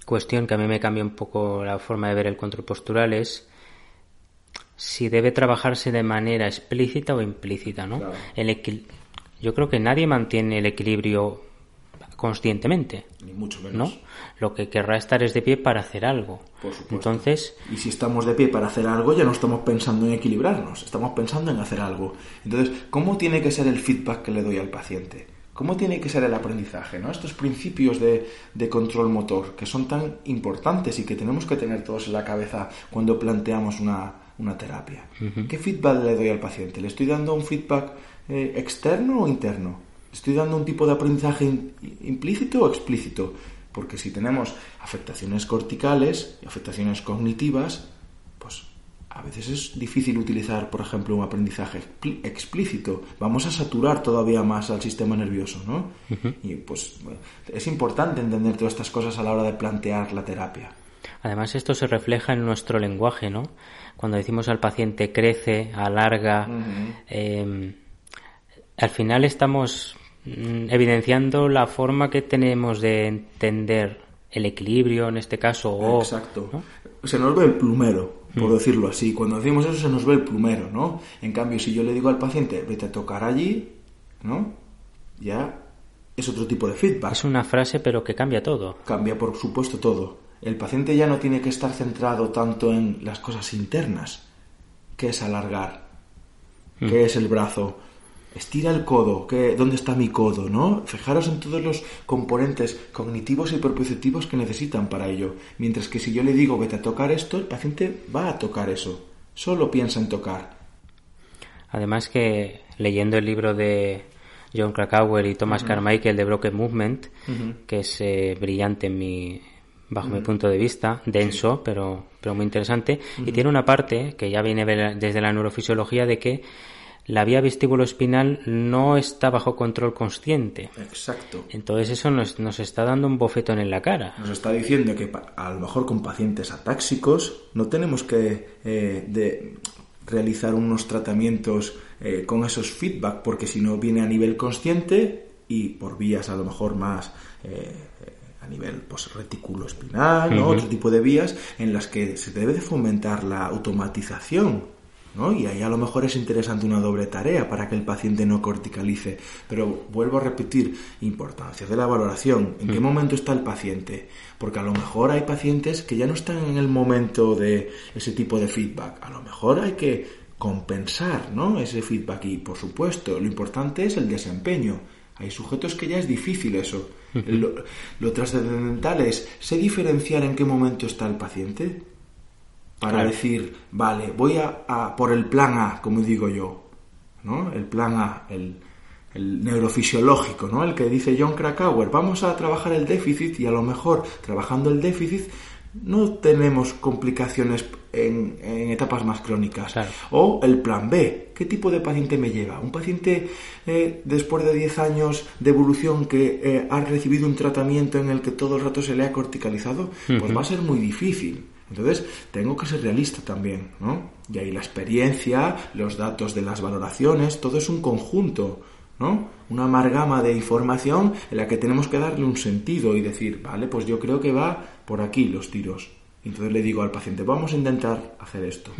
cuestión que a mí me cambia un poco la forma de ver el control postural es si debe trabajarse de manera explícita o implícita, ¿no? El Yo creo que nadie mantiene el equilibrio conscientemente. Ni mucho menos. ¿no? Lo que querrá estar es de pie para hacer algo. Por supuesto. Entonces. Y si estamos de pie para hacer algo, ya no estamos pensando en equilibrarnos, estamos pensando en hacer algo. Entonces, ¿cómo tiene que ser el feedback que le doy al paciente? ¿Cómo tiene que ser el aprendizaje? ¿no? Estos principios de, de, control motor que son tan importantes y que tenemos que tener todos en la cabeza cuando planteamos una, una terapia. ¿Qué feedback le doy al paciente? ¿Le estoy dando un feedback eh, externo o interno? ¿Estoy dando un tipo de aprendizaje implícito o explícito? Porque si tenemos afectaciones corticales y afectaciones cognitivas, pues a veces es difícil utilizar, por ejemplo, un aprendizaje explícito. Vamos a saturar todavía más al sistema nervioso, ¿no? Y pues es importante entender todas estas cosas a la hora de plantear la terapia. Además, esto se refleja en nuestro lenguaje, ¿no? Cuando decimos al paciente crece, alarga, em, al final estamos mm, evidenciando la forma que tenemos de entender el equilibrio, en este caso, o... Exacto. Se nos ve el plumero, por mm. decirlo así. Cuando decimos eso se nos ve el plumero, ¿no? En cambio, si yo le digo al paciente, vete a tocar allí, ¿no? Ya es otro tipo de feedback. Es una frase, pero que cambia todo. Cambia, por supuesto, todo. El paciente ya no tiene que estar centrado tanto en las cosas internas, que es alargar, que mm. es el brazo, estira el codo, que, ¿dónde está mi codo? ¿no? Fijaros en todos los componentes cognitivos y perceptivos que necesitan para ello. Mientras que si yo le digo vete a tocar esto, el paciente va a tocar eso. Solo piensa en tocar. Además que leyendo el libro de John Krakauer y Thomas Carmichael de Broken Movement, que es eh, brillante en mi, bajo mi punto de vista, denso, pero, pero muy interesante, y tiene una parte que ya viene desde la neurofisiología de que la vía vestíbulo-espinal no está bajo control consciente. Exacto. Entonces eso nos, nos, está dando un bofetón en la cara. Nos está diciendo que a lo mejor con pacientes atáxicos no tenemos que eh, de realizar unos tratamientos eh, con esos feedback, porque si no viene a nivel consciente y por vías a lo mejor más... Eh, a nivel pues, retículo espinal, ¿no? otro tipo de vías en las que se debe de fomentar la automatización y ahí a lo mejor es interesante una doble tarea para que el paciente no corticalice. Pero vuelvo a repetir, importancia de la valoración. ¿En qué mm. momento está el paciente? Porque a lo mejor hay pacientes que ya no están en el momento de ese tipo de feedback. A lo mejor hay que compensar ¿no? ese feedback y, por supuesto, lo importante es el desempeño. Hay sujetos que ya es difícil eso. Lo, lo trascendental es, ¿sé diferenciar en qué momento está el paciente? Para decir, vale, voy a, por el plan A, como digo yo, ¿no? El plan A, el, el neurofisiológico, ¿no? El que dice John Krakauer, vamos a trabajar el déficit y a lo mejor trabajando el déficit no tenemos complicaciones en, etapas más crónicas. O el plan B, ¿qué tipo de paciente me lleva? Un paciente eh, después de 10 años de evolución que eh, ha recibido un tratamiento en el que todo el rato se le ha corticalizado, pues va a ser muy difícil. Entonces, tengo que ser realista también, ¿no? Y ahí la experiencia, los datos de las valoraciones, todo es un conjunto, ¿no? Una amalgama de información en la que tenemos que darle un sentido y decir, vale, pues yo creo que va por aquí los tiros. Entonces le digo al paciente, vamos a intentar hacer esto.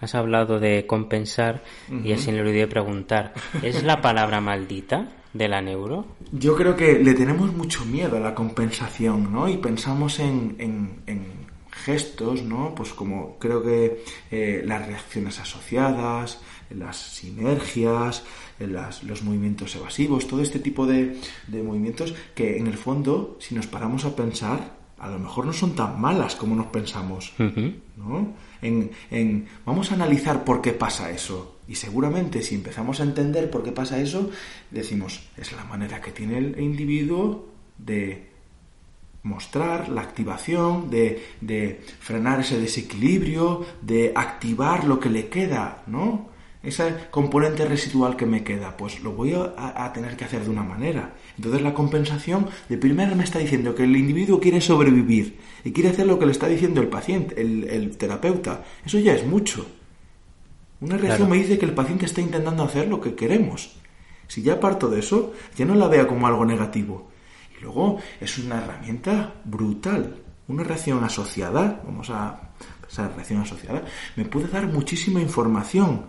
Has hablado de compensar y así le olvidé preguntar, ¿es la palabra maldita de la neuro? Yo creo que le tenemos mucho miedo a la compensación, ¿no? Y pensamos en gestos, ¿no? Pues como creo que eh, las reacciones asociadas, las sinergias, los movimientos evasivos, todo este tipo de, movimientos que en el fondo, si nos paramos a pensar, a lo mejor no son tan malas como nos pensamos, ¿no? En, vamos a analizar por qué pasa eso. Y seguramente si empezamos a entender por qué pasa eso, decimos, es la manera que tiene el individuo de mostrar la activación, de, frenar ese desequilibrio, de activar lo que le queda, ¿no? Ese componente residual que me queda, pues lo voy a, tener que hacer de una manera. Entonces la compensación de primera me está diciendo que el individuo quiere sobrevivir y quiere hacer lo que le está diciendo el paciente, el, terapeuta. Eso ya es mucho. Una reacción me dice que el paciente está intentando hacer lo que queremos. Si ya parto de eso, ya no la vea como algo negativo, luego es una herramienta brutal. Una reacción asociada, vamos a esa reacción asociada, me puede dar muchísima información.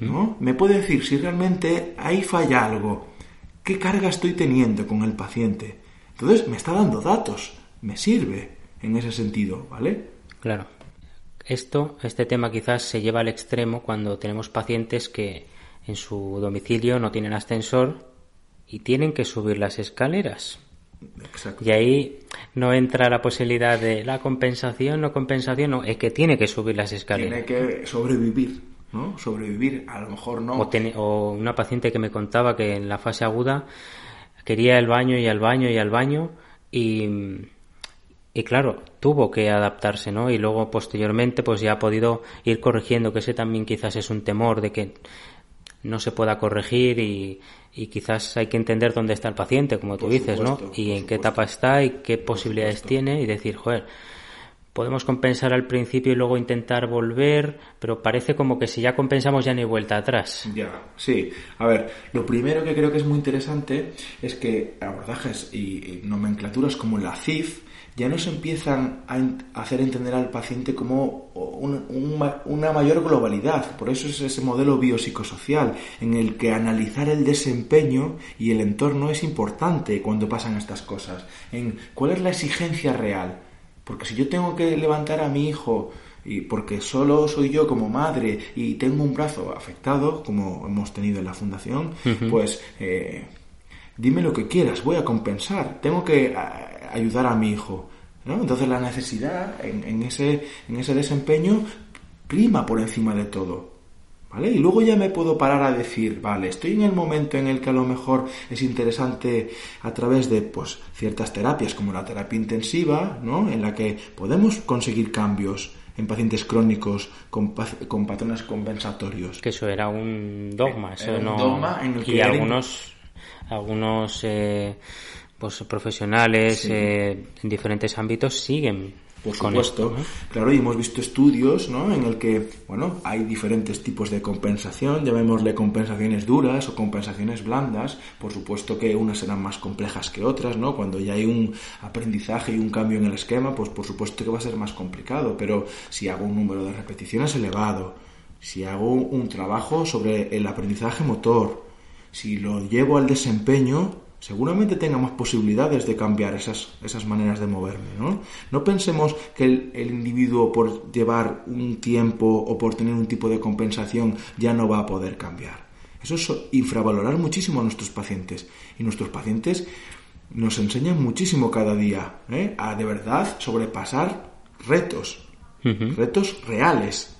¿no? Me puede decir si realmente ahí falla algo, qué carga estoy teniendo con el paciente. Entonces me está dando datos, me sirve en ese sentido, ¿vale? Claro. Esto, este tema quizás se lleva al extremo cuando tenemos pacientes que en su domicilio no tienen ascensor y tienen que subir las escaleras. Y ahí no entra la posibilidad de la compensación, no compensación, no, es que tiene que subir las escaleras. Tiene que sobrevivir, ¿no? Sobrevivir, a lo mejor no. O, una paciente que me contaba que en la fase aguda quería el baño y al baño y al baño y, y claro, tuvo que adaptarse, ¿no? Y luego posteriormente pues ya ha podido ir corrigiendo, que ese también quizás es un temor de que no se pueda corregir y, y quizás hay que entender dónde está el paciente, como tú dices, ¿no? Y en qué etapa está y qué posibilidades tiene y decir, joder, podemos compensar al principio y luego intentar volver, pero parece como que si ya compensamos ya no hay vuelta atrás. Ya, sí. A ver, lo primero que creo que es muy interesante es que abordajes y nomenclaturas como la CIF ya nos empiezan a hacer entender al paciente como una mayor globalidad. Por eso es ese modelo biopsicosocial en el que analizar el desempeño y el entorno es importante cuando pasan estas cosas. En cuál es la exigencia real Porque si yo tengo que levantar a mi hijo y porque solo soy yo como madre y tengo un brazo afectado, como hemos tenido en la fundación, pues eh, dime lo que quieras, voy a compensar, tengo que ayudar a mi hijo. ¿no? Entonces la necesidad en, ese, en ese desempeño prima por encima de todo. ¿Vale? Y luego ya me puedo parar a decir, vale, estoy en el momento en el que a lo mejor es interesante a través de pues ciertas terapias como la terapia intensiva, ¿no? En la que podemos conseguir cambios en pacientes crónicos con, con patrones compensatorios. Que eso era un dogma, eso no... dogma en el que y algunos algunos eh, pues profesionales eh, en diferentes ámbitos siguen por supuesto, claro, y hemos visto estudios ¿no? en el que, bueno, hay diferentes tipos de compensación, llamémosle compensaciones duras o compensaciones blandas, por supuesto que unas serán más complejas que otras, ¿no? Cuando ya hay un aprendizaje y un cambio en el esquema, pues por supuesto que va a ser más complicado, pero si hago un número de repeticiones elevado, si hago un trabajo sobre el aprendizaje motor, si lo llevo al desempeño, seguramente tenga más posibilidades de cambiar esas, esas maneras de moverme. ¿no? no pensemos que el, el, individuo por llevar un tiempo o por tener un tipo de compensación ya no va a poder cambiar. Eso es infravalorar muchísimo a nuestros pacientes. Y nuestros pacientes nos enseñan muchísimo cada día ¿eh? a de verdad sobrepasar retos, retos reales,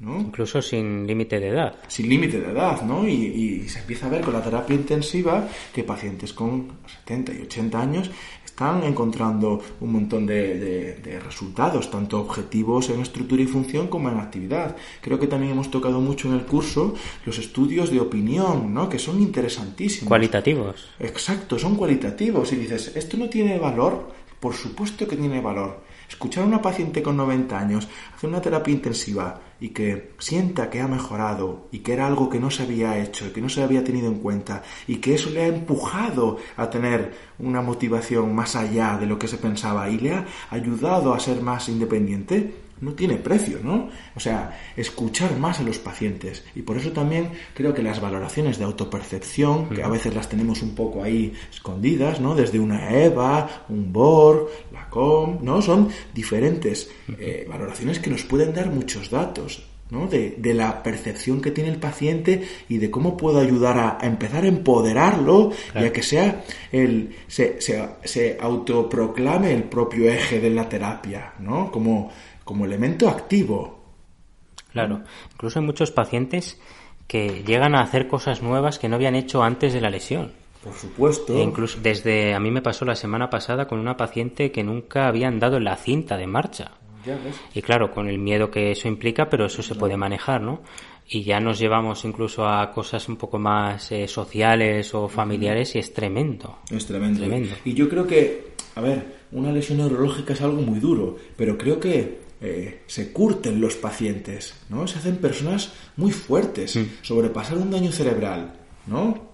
Incluso sin límite de edad. Sin límite de edad, ¿no? Y, se empieza a ver con la terapia intensiva que pacientes con 70 y 80 años están encontrando un montón de, resultados, tanto objetivos en estructura y función como en actividad. Creo que también hemos tocado mucho en el curso los estudios de opinión, ¿no? Que son interesantísimos. Cualitativos. Exacto, son cualitativos. Y dices, ¿esto no tiene valor? Por supuesto que tiene valor. Escuchar a una paciente con 90 años hacer una terapia intensiva y que sienta que ha mejorado y que era algo que no se había hecho, que no se había tenido en cuenta y que eso le ha empujado a tener una motivación más allá de lo que se pensaba y le ha ayudado a ser más independiente, no tiene precio, ¿no? O sea, escuchar más a los pacientes. Y por eso también creo que las valoraciones de autopercepción, que a veces las tenemos un poco ahí escondidas, ¿no? Desde una EVA, un BOR, la COM, ¿no? Son diferentes eh, valoraciones que nos pueden dar muchos datos. ¿No? De, de, la percepción que tiene el paciente y de cómo puedo ayudar a, empezar a empoderarlo y a que sea el, se, se, se, autoproclame el propio eje de la terapia, ¿no? Como como elemento activo. Claro, incluso hay muchos pacientes que llegan a hacer cosas nuevas que no habían hecho antes de la lesión. Por supuesto. E incluso desde a mí me pasó la semana pasada con una paciente que nunca había andado en la cinta de marcha. Y claro, con el miedo que eso implica, pero eso se puede manejar, ¿no? Y ya nos llevamos incluso a cosas un poco más eh, sociales o familiares y es tremendo. Es tremendo. tremendo. Y yo creo que, a ver, una lesión neurológica es algo muy duro, pero creo que eh, se curten los pacientes, ¿no? Se hacen personas muy fuertes. Mm. Sobrepasar un daño cerebral, ¿no?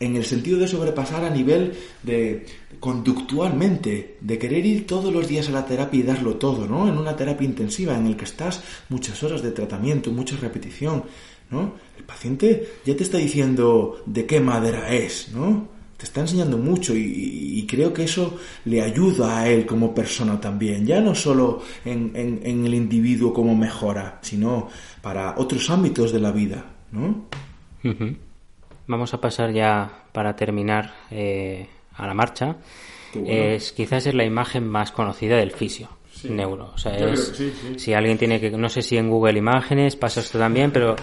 En el sentido de sobrepasar a nivel de conductualmente, de querer ir todos los días a la terapia y darlo todo, ¿no? En una terapia intensiva en el que estás muchas horas de tratamiento, mucha repetición, ¿no? El paciente ya te está diciendo de qué madera es, ¿no? te está enseñando mucho y, creo que eso le ayuda a él como persona también, ya no solo en, el individuo como mejora, sino para otros ámbitos de la vida, ¿no? Vamos a pasar ya para terminar eh, a la marcha. Es, quizás es la imagen más conocida del fisio. Neuro. O sea, si alguien tiene que, no sé si en Google Imágenes pasa esto también, pero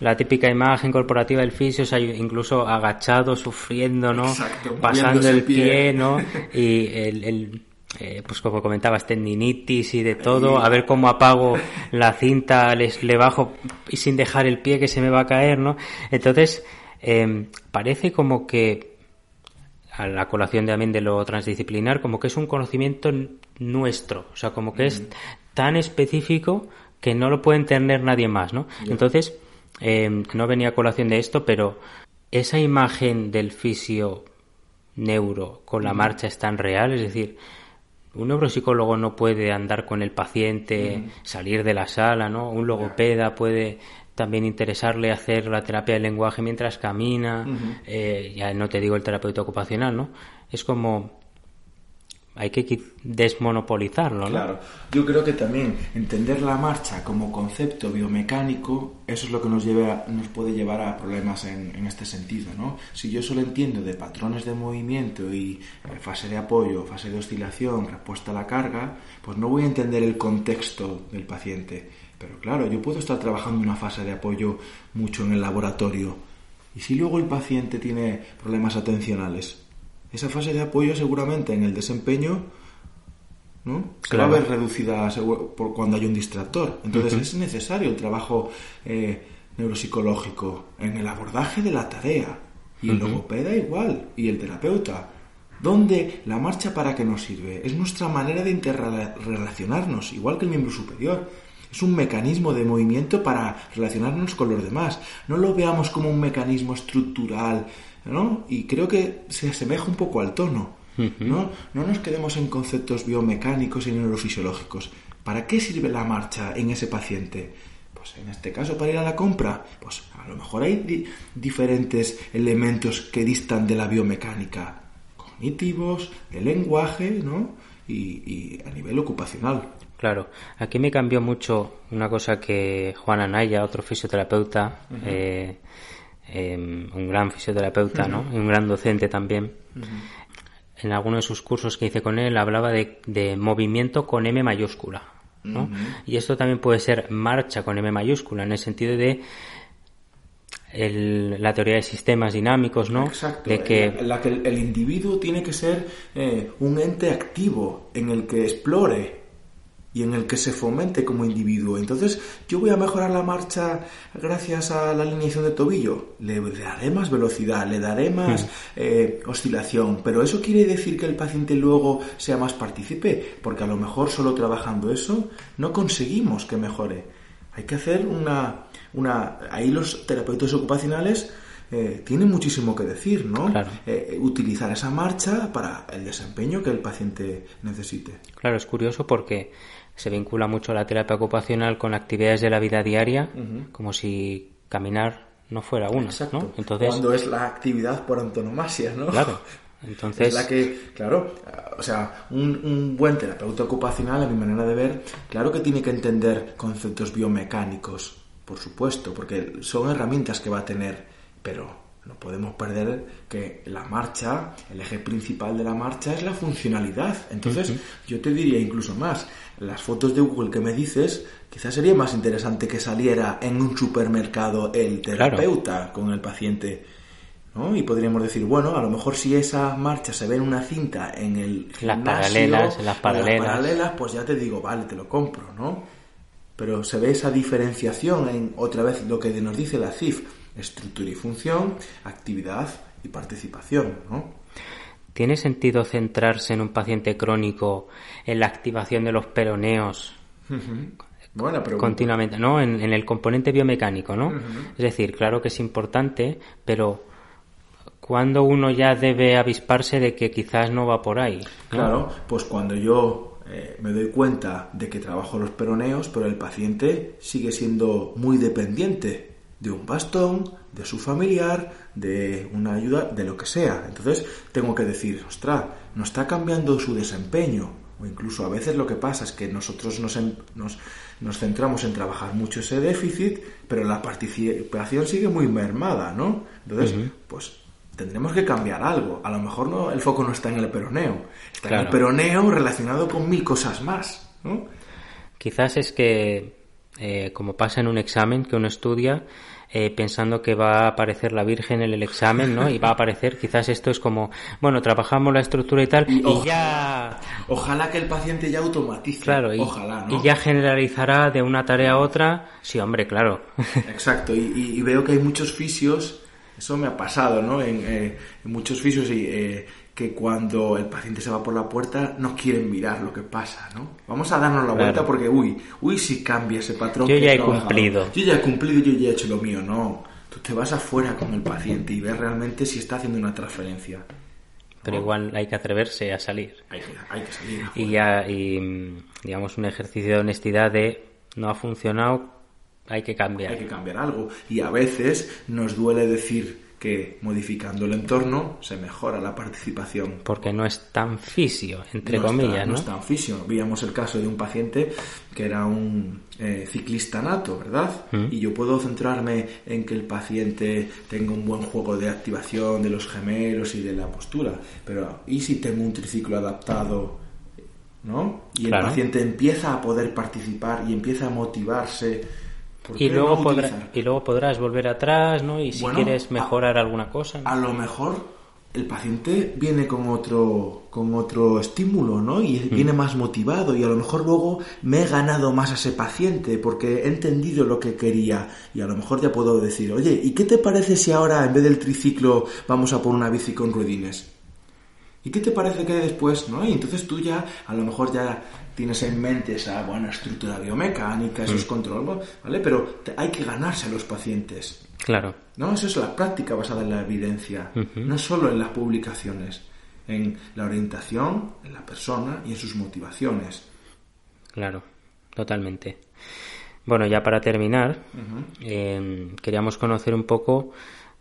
la típica imagen corporativa del fisio, incluso agachado, sufriendo, ¿no? Pasando el pie, ¿no? Y el, eh, pues como comentabas, tendinitis y de todo, a ver cómo apago la cinta, les, le bajo y sin dejar el pie que se me va a caer, ¿no? Entonces, em, parece como que a la colación también de lo transdisciplinar, como que es un conocimiento nuestro, o sea, como que es tan específico que no lo puede entender nadie más, ¿no? Entonces, eh, no venía a colación de esto, pero esa imagen del fisio neuro con la marcha es tan real, es decir, un neuropsicólogo no puede andar con el paciente, salir de la sala, ¿no? Un logopeda puede también interesarle hacer la terapia del lenguaje mientras camina, eh, ya no te digo el terapeuta ocupacional, ¿no? Es como hay que desmonopolizarlo, ¿no? Claro. Yo creo que también entender la marcha como concepto biomecánico, eso es lo que nos, lleva, nos puede llevar a problemas en, en, este sentido, ¿no? Si yo solo entiendo de patrones de movimiento y eh, fase de apoyo, fase de oscilación, respuesta a la carga, pues no voy a entender el contexto del paciente. Pero claro, yo puedo estar trabajando una fase de apoyo mucho en el laboratorio. Y si luego el paciente tiene problemas atencionales, esa fase de apoyo seguramente en el desempeño ¿no? se va a ver reducida por cuando hay un distractor. Entonces es necesario el trabajo eh, neuropsicológico en el abordaje de la tarea. Y el logopeda igual, y el terapeuta. ¿Dónde la marcha para qué nos sirve? Es nuestra manera de interrelacionarnos, igual que el miembro superior. Es un mecanismo de movimiento para relacionarnos con los demás. No lo veamos como un mecanismo estructural ¿no? Y creo que se asemeja un poco al tono, ¿no? No nos quedemos en conceptos biomecánicos y neurofisiológicos. ¿Para qué sirve la marcha en ese paciente? Pues en este caso para ir a la compra, pues a lo mejor hay diferentes elementos que distan de la biomecánica, cognitivos, de lenguaje, ¿no? Y, a nivel ocupacional. Claro, aquí me cambió mucho una cosa que Juan Anaya, otro fisioterapeuta, Em, un gran fisioterapeuta, ¿no? Y un gran docente también. En alguno de sus cursos que hice con él hablaba de, movimiento con M mayúscula, ¿no? Y esto también puede ser marcha con M mayúscula, en el sentido de la teoría de sistemas dinámicos, ¿no? Exacto. De que... En la, que el, individuo tiene que ser eh, un ente activo en el que explore y en el que se fomente como individuo. Entonces, yo voy a mejorar la marcha gracias a la alineación de tobillo. Le daré más velocidad, le daré más eh, oscilación, pero eso quiere decir que el paciente luego sea más partícipe, porque a lo mejor solo trabajando eso no conseguimos que mejore. Hay que hacer una... una ahí los terapeutas ocupacionales eh, tienen muchísimo que decir, ¿no? Eh, utilizar esa marcha para el desempeño que el paciente necesite. Claro, es curioso porque se vincula mucho la terapia ocupacional con actividades de la vida diaria, como si caminar no fuera una, ¿no? Entonces, cuando es la actividad por antonomasia, ¿no? Claro. Entonces, es la que, claro, o sea, un, un, buen terapeuta ocupacional, a mi manera de ver, claro que tiene que entender conceptos biomecánicos, por supuesto, porque son herramientas que va a tener, pero no podemos perder que la marcha, el eje principal de la marcha es la funcionalidad. Entonces, yo te diría incluso más, las fotos de Google que me dices, quizás sería más interesante que saliera en un supermercado el terapeuta con el paciente. ¿no? Y podríamos decir, bueno, a lo mejor si esa marcha se ve en una cinta en el gimnasio, las paralelas, las paralelas. las paralelas, pues ya te digo, vale, te lo compro, ¿no? Pero se ve esa diferenciación en otra vez lo que nos dice la CIF estructura y función, actividad y participación, ¿no? ¿Tiene sentido centrarse en un paciente crónico en la activación de los peroneos continuamente, ¿no? En, el componente biomecánico, ¿no? Es decir, claro que es importante, pero ¿cuándo uno ya debe avisparse de que quizás no va por ahí? Claro, pues cuando yo eh, me doy cuenta de que trabajo los peroneos, pero el paciente sigue siendo muy dependiente de un bastón, de su familiar, de una ayuda, de lo que sea. Entonces tengo que decir, ostras, no está cambiando su desempeño. O incluso a veces lo que pasa es que nosotros nos, nos, centramos en trabajar mucho ese déficit, pero la participación sigue muy mermada, ¿no? Entonces, pues tendremos que cambiar algo. A lo mejor no, el foco no está en el peroneo, está en el peroneo relacionado con mil cosas más, ¿no? Quizás es que, eh, como pasa en un examen que uno estudia, eh, pensando que va a aparecer la Virgen en el examen, ¿no? Y va a aparecer, quizás esto es como, bueno, trabajamos la estructura y tal, y, ya... Ojalá que el paciente ya automatice. Claro, y, ojalá, y ya generalizará de una tarea a otra. Sí, hombre, claro. Exacto, y, veo que hay muchos fisios, eso me ha pasado, ¿no? En, eh, muchos fisios y... Eh, que cuando el paciente se va por la puerta no quieren mirar lo que pasa, ¿no? Vamos a darnos la vuelta porque, uy, uy, si cambia ese patrón. Yo ya he cumplido. Yo ya he cumplido, yo ya he hecho lo mío, no. Tú te vas afuera con el paciente y ves realmente si está haciendo una transferencia. Pero igual hay que atreverse a salir. Hay que, hay que salir. Y ya, y, digamos, un ejercicio de honestidad de no ha funcionado, hay que cambiar. Hay que cambiar algo. Y a veces nos duele decir que modificando el entorno se mejora la participación. Porque no es tan fisio, entre comillas, ¿no? No es tan fisio. Víamos el caso de un paciente que era un eh, ciclista nato, ¿verdad? Mm. Y yo puedo centrarme en que el paciente tenga un buen juego de activación de los gemelos y de la postura. Pero, ¿y si tengo un triciclo adaptado? ¿No? Y el Claro. paciente empieza a poder participar y empieza a motivarse. ¿Por Y luego, no podrá- utilizar? y luego podrás volver atrás, ¿no? Y si Bueno, quieres a- mejorar alguna cosa. ¿no? a lo mejor el paciente viene con otro con otro estímulo, ¿no? Y viene más motivado y a lo mejor luego me he ganado más a ese paciente porque he entendido lo que quería y a lo mejor ya puedo decir, oye, ¿y qué te parece si ahora en vez del triciclo vamos a por una bici con ruedines? ¿Y qué te parece que después, no? Y entonces tú ya, a lo mejor ya tienes en mente esa buena estructura biomecánica, esos controles, ¿vale? Pero te- hay que ganarse a los pacientes. Claro. ¿no? Eso es la práctica basada en la evidencia, no solo en las publicaciones, en la orientación, en la persona y en sus motivaciones. Claro, totalmente. Bueno, ya para terminar, eh, queríamos conocer un poco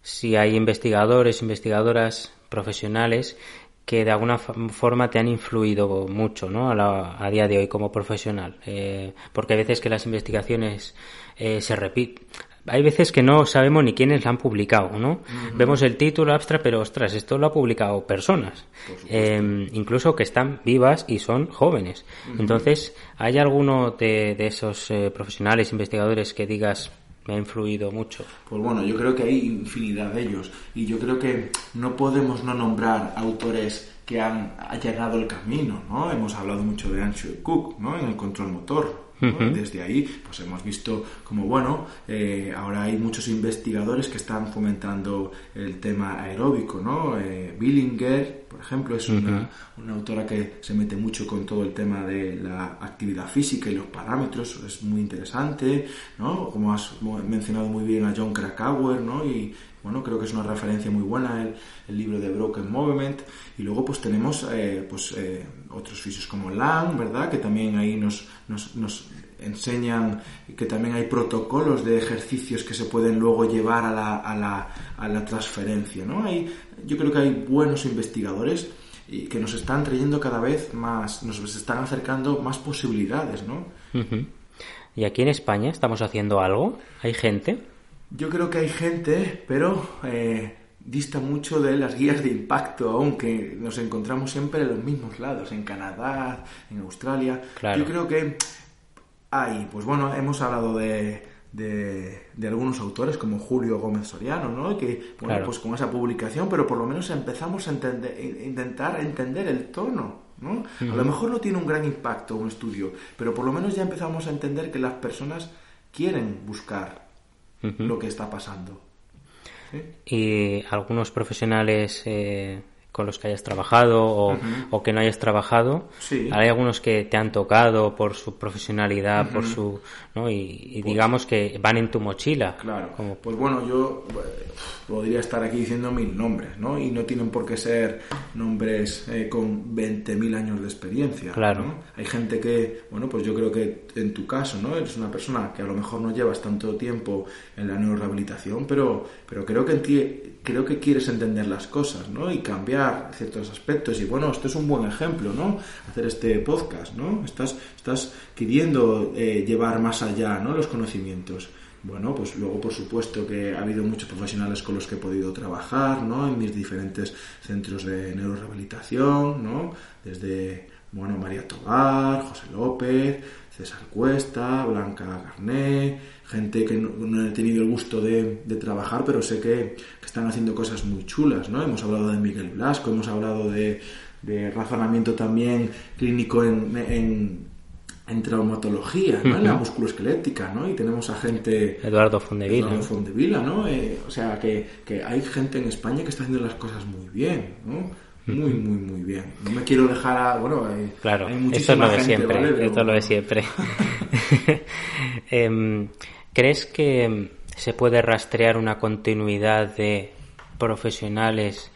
si hay investigadores, investigadoras profesionales que de alguna forma te han influido mucho ¿no? a, la- a día de hoy como profesional. Eh, porque hay veces que las investigaciones eh, se repiten. Hay veces que no sabemos ni quiénes la han publicado, ¿no? Vemos el título abstract, pero ostras, esto lo ha publicado personas, eh, incluso que están vivas y son jóvenes. Entonces, ¿hay alguno de, de esos eh, profesionales, investigadores que digas ha influido mucho? Pues bueno, yo creo que hay infinidad de ellos y yo creo que no podemos no nombrar autores que han allanado el camino, ¿no? Hemos hablado mucho de Anshu Cook, ¿no? En el control motor. Desde ahí, pues hemos visto como, bueno, eh, ahora hay muchos investigadores que están fomentando el tema aeróbico, ¿no? Eh, Billinger, por ejemplo, es una, una autora que se mete mucho con todo el tema de la actividad física y los parámetros, es muy interesante, ¿no? Como has mencionado muy bien a John Krakauer, ¿no? Y bueno, creo que es una referencia muy buena el, libro de Broken Movement. Y luego pues tenemos eh, pues eh, otros fisios como Lang, ¿verdad? Que también ahí nos, nos, nos enseñan que también hay protocolos de ejercicios que se pueden luego llevar a la, a la, a la transferencia, ¿no? Hay, yo creo que hay buenos investigadores y que nos están trayendo cada vez más, nos están acercando más posibilidades, ¿no? ¿Y aquí en España estamos haciendo algo? ¿Hay gente? Yo creo que hay gente, pero eh, dista mucho de las guías de impacto, aunque nos encontramos siempre en los mismos lados, en Canadá, en Australia. Claro. Yo creo que hay, pues bueno, hemos hablado de, de, de algunos autores como Julio Gómez Soriano, ¿no? Que, bueno, Claro. pues con esa publicación, pero por lo menos empezamos a entender, in- intentar entender el tono, ¿no? A lo mejor no tiene un gran impacto un estudio, pero por lo menos ya empezamos a entender que las personas quieren buscar Lo que está pasando. ¿Sí? ¿Y algunos profesionales eh, con los que hayas trabajado o, o que no hayas trabajado? Sí. ¿Hay algunos que te han tocado por su profesionalidad, por su... ¿no? Y, y digamos que van en tu mochila. Claro. Como- Pues bueno, yo eh, podría estar aquí diciendo mil nombres, ¿no? Y no tienen por qué ser nombres eh, con 20.000 años de experiencia. Claro. ¿no? Hay gente que, bueno, pues yo creo que en tu caso, ¿no? Eres una persona que a lo mejor no llevas tanto tiempo en la neurorehabilitación, pero, pero creo que en ti, creo que quieres entender las cosas, ¿no? Y cambiar ciertos aspectos. Y bueno, esto es un buen ejemplo, ¿no? Hacer este podcast, ¿no? Estás, estás queriendo eh, llevar más allá, ¿no? Los conocimientos. Bueno, pues luego por supuesto que ha habido muchos profesionales con los que he podido trabajar, ¿no? En mis diferentes centros de neurorehabilitación, ¿no? Desde, bueno, María Tobar, José López, César Cuesta, Blanca Garné, gente que no, no he tenido el gusto de, de trabajar, pero sé que, que están haciendo cosas muy chulas, ¿no? Hemos hablado de Miguel Blasco, hemos hablado de, de razonamiento también clínico en, en en traumatología, ¿no? En la musculoesquelética, ¿no? Y tenemos a gente... Eduardo Fondevila. Eduardo Fondevila, ¿no? Eh, o sea, que, que hay gente en España que está haciendo las cosas muy bien, ¿no? Muy, muy, muy bien. No me quiero dejar a... Bueno, eh, Claro, hay esto es lo de gente, siempre, ¿vale? Pero- esto es lo de siempre. Em, ¿Crees que em, se puede rastrear una continuidad de profesionales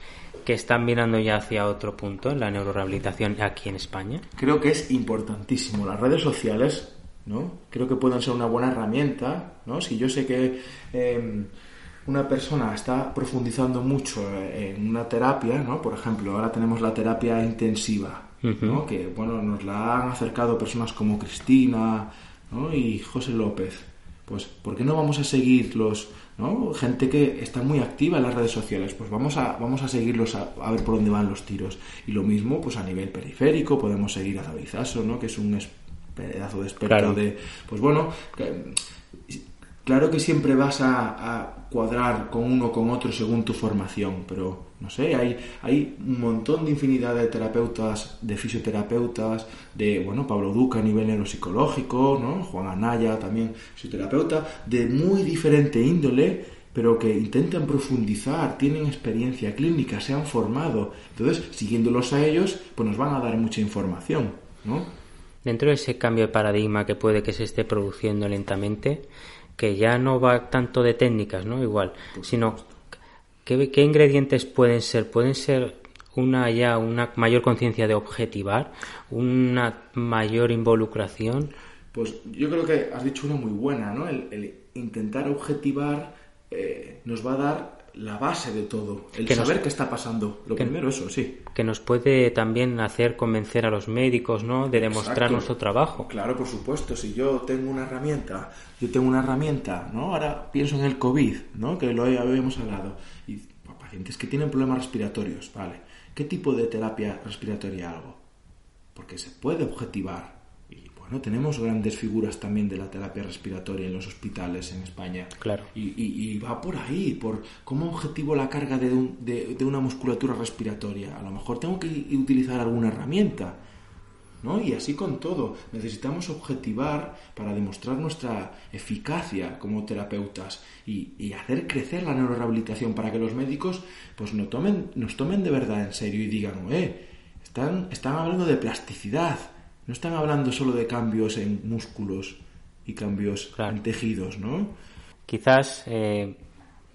que están mirando ya hacia otro punto en la neurorehabilitación aquí en España? Creo que es importantísimo. Las redes sociales, ¿no? Creo que pueden ser una buena herramienta, ¿no? Si yo sé que... eh, una persona está profundizando mucho en una terapia, ¿no? Por ejemplo, ahora tenemos la terapia intensiva, ¿no? Que, bueno, nos la han acercado personas como Cristina, ¿no? Y José López. Pues, ¿por qué no vamos a seguir los, ¿no? Gente que está muy activa en las redes sociales, pues vamos a, vamos a seguirlos a, ver por dónde van los tiros. Y lo mismo, pues a nivel periférico, podemos seguir a David ¿no? Que es un pedazo de experto de... Pues bueno, claro que siempre vas a, cuadrar con uno con otro según tu formación, pero no sé, hay, hay un montón de infinidad de terapeutas, de fisioterapeutas, de, bueno, Pablo Duca a nivel neuropsicológico, ¿no? Juan Anaya también fisioterapeuta, de muy diferente índole, pero que intentan profundizar, tienen experiencia clínica, se han formado. Entonces, siguiéndolos a ellos, pues nos van a dar mucha información, ¿no? Dentro de ese cambio de paradigma que puede que se esté produciendo lentamente, que ya no va tanto de técnicas, ¿no? Igual, sino ¿qué, ¿qué, ingredientes pueden ser? Pueden ser una ya una mayor conciencia de objetivar, una mayor involucración. Pues yo creo que has dicho una muy buena, ¿no? El, intentar objetivar eh, nos va a dar la base de todo, el saber qué está pasando. Lo primero, eso, sí. Que nos puede también hacer convencer a los médicos, ¿no? De demostrar nuestro trabajo. Claro, por supuesto. Si yo tengo una herramienta, yo tengo una herramienta, ¿no? Ahora pienso en el COVID, ¿no? Que lo habíamos hablado. Y pacientes que tienen problemas respiratorios, ¿vale? ¿Qué tipo de terapia respiratoria hago? Porque se puede objetivar bueno, tenemos grandes figuras también de la terapia respiratoria en los hospitales en España. Claro. Y, va por ahí, por como objetivo la carga de, de, una musculatura respiratoria. A lo mejor tengo que utilizar alguna herramienta. ¿no? Y así con todo. Necesitamos objetivar para demostrar nuestra eficacia como terapeutas y, hacer crecer la neurorehabilitación para que los médicos pues no tomen, nos tomen de verdad en serio y digan, eh, están, están hablando de plasticidad no están hablando solo de cambios en músculos y cambios en tejidos, ¿no? Quizás eh,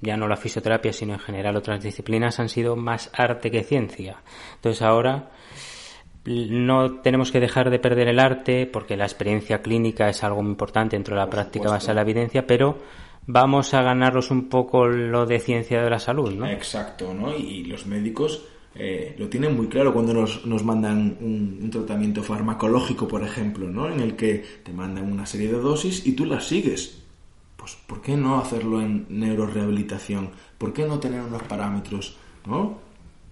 ya no la fisioterapia, sino en general otras disciplinas han sido más arte que ciencia. Entonces ahora no tenemos que dejar de perder el arte porque la experiencia clínica es algo muy importante dentro de la práctica basada en la evidencia, pero vamos a ganarnos un poco lo de ciencia de la salud, ¿no? Exacto, ¿no? Y los médicos eh, lo tienen muy claro cuando nos, nos mandan un, tratamiento farmacológico, por ejemplo, ¿no? En el que te mandan una serie de dosis y tú las sigues. Pues, ¿por qué no hacerlo en neurorehabilitación? ¿Por qué no tener unos parámetros, ¿no?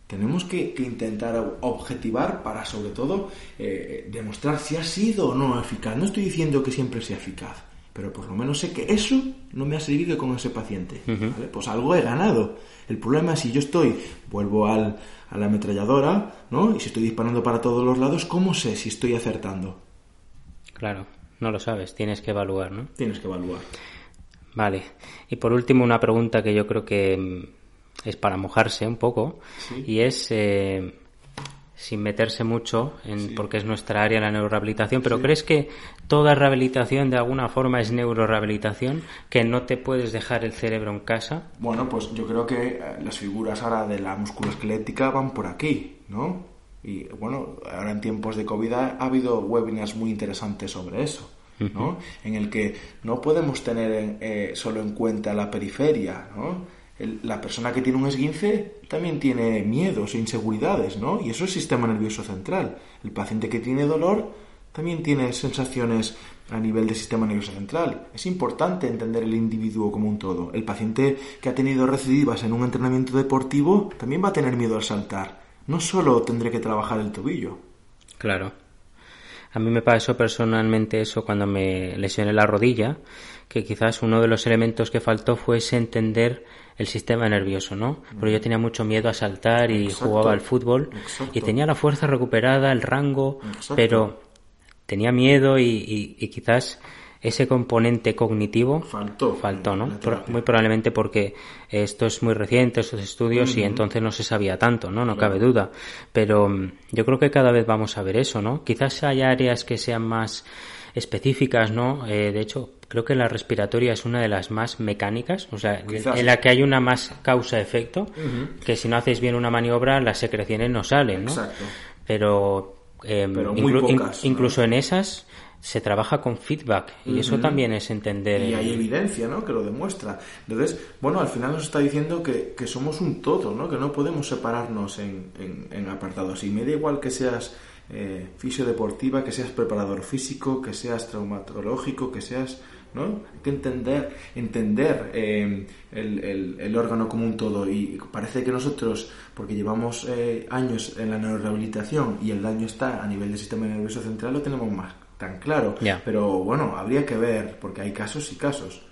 Tenemos que, intentar objetivar para, sobre todo, eh, demostrar si ha sido o no eficaz. No estoy diciendo que siempre sea eficaz, pero por lo menos sé que eso no me ha servido con ese paciente. Pues algo he ganado. El problema es si yo estoy, vuelvo al, a la ametralladora, ¿no? Y si estoy disparando para todos los lados, ¿cómo sé si estoy acertando? Claro, no lo sabes, tienes que evaluar, ¿no? Tienes que evaluar. Vale. Y por último, una pregunta que yo creo que mm, es para mojarse un poco, y es eh, sin meterse mucho en porque es nuestra área la neurorehabilitación, pero ¿crees que toda rehabilitación de alguna forma es neurorehabilitación, que no te puedes dejar el cerebro en casa? Bueno, pues yo creo que eh, las figuras ahora de la musculoesquelética van por aquí, ¿no? Y bueno, ahora en tiempos de COVID ha, habido webinars muy interesantes sobre eso. ¿no? En el que no podemos tener eh, solo en cuenta la periferia, ¿no? La persona que tiene un esguince también tiene miedos e inseguridades, ¿no? Y eso es sistema nervioso central. El paciente que tiene dolor también tiene sensaciones a nivel del sistema nervioso central. Es importante entender el individuo como un todo. El paciente que ha tenido recidivas en un entrenamiento deportivo también va a tener miedo al saltar. No solo tendré que trabajar el tobillo. Claro. A mí me pasó personalmente eso cuando me lesioné la rodilla, que quizás uno de los elementos que faltó fuese entender el sistema nervioso, ¿no? Porque yo tenía mucho miedo a saltar y jugaba al fútbol y tenía la fuerza recuperada, el rango, pero tenía miedo y, quizás ese componente cognitivo faltó, faltó ¿no? muy probablemente porque esto es muy reciente, estos estudios, y entonces no se sabía tanto, ¿no? No cabe duda. Pero mm, yo creo que cada vez vamos a ver eso, ¿no? Quizás haya áreas que sean más específicas, ¿no? Eh, de hecho, creo que la respiratoria es una de las más mecánicas, o sea, en la que hay una más causa-efecto, que si no hacéis bien una maniobra, las secreciones no salen, ¿no? Exacto. Pero, em, incluso en esas, se trabaja con feedback y eso también es entender. Y hay evidencia, ¿no? Que lo demuestra. Entonces, bueno, al final nos está diciendo que, que somos un todo, ¿no? Que no podemos separarnos en, en, apartados. Y me da igual que seas eh, fisiodeportiva, que seas preparador físico, que seas traumatológico, que seas ¿no? Hay que entender, entender eh, el, el, órgano como un todo y parece que nosotros, porque llevamos eh, años en la neurorehabilitación y el daño está a nivel del sistema nervioso central, lo tenemos más tan claro. Pero bueno, habría que ver, porque hay casos y casos.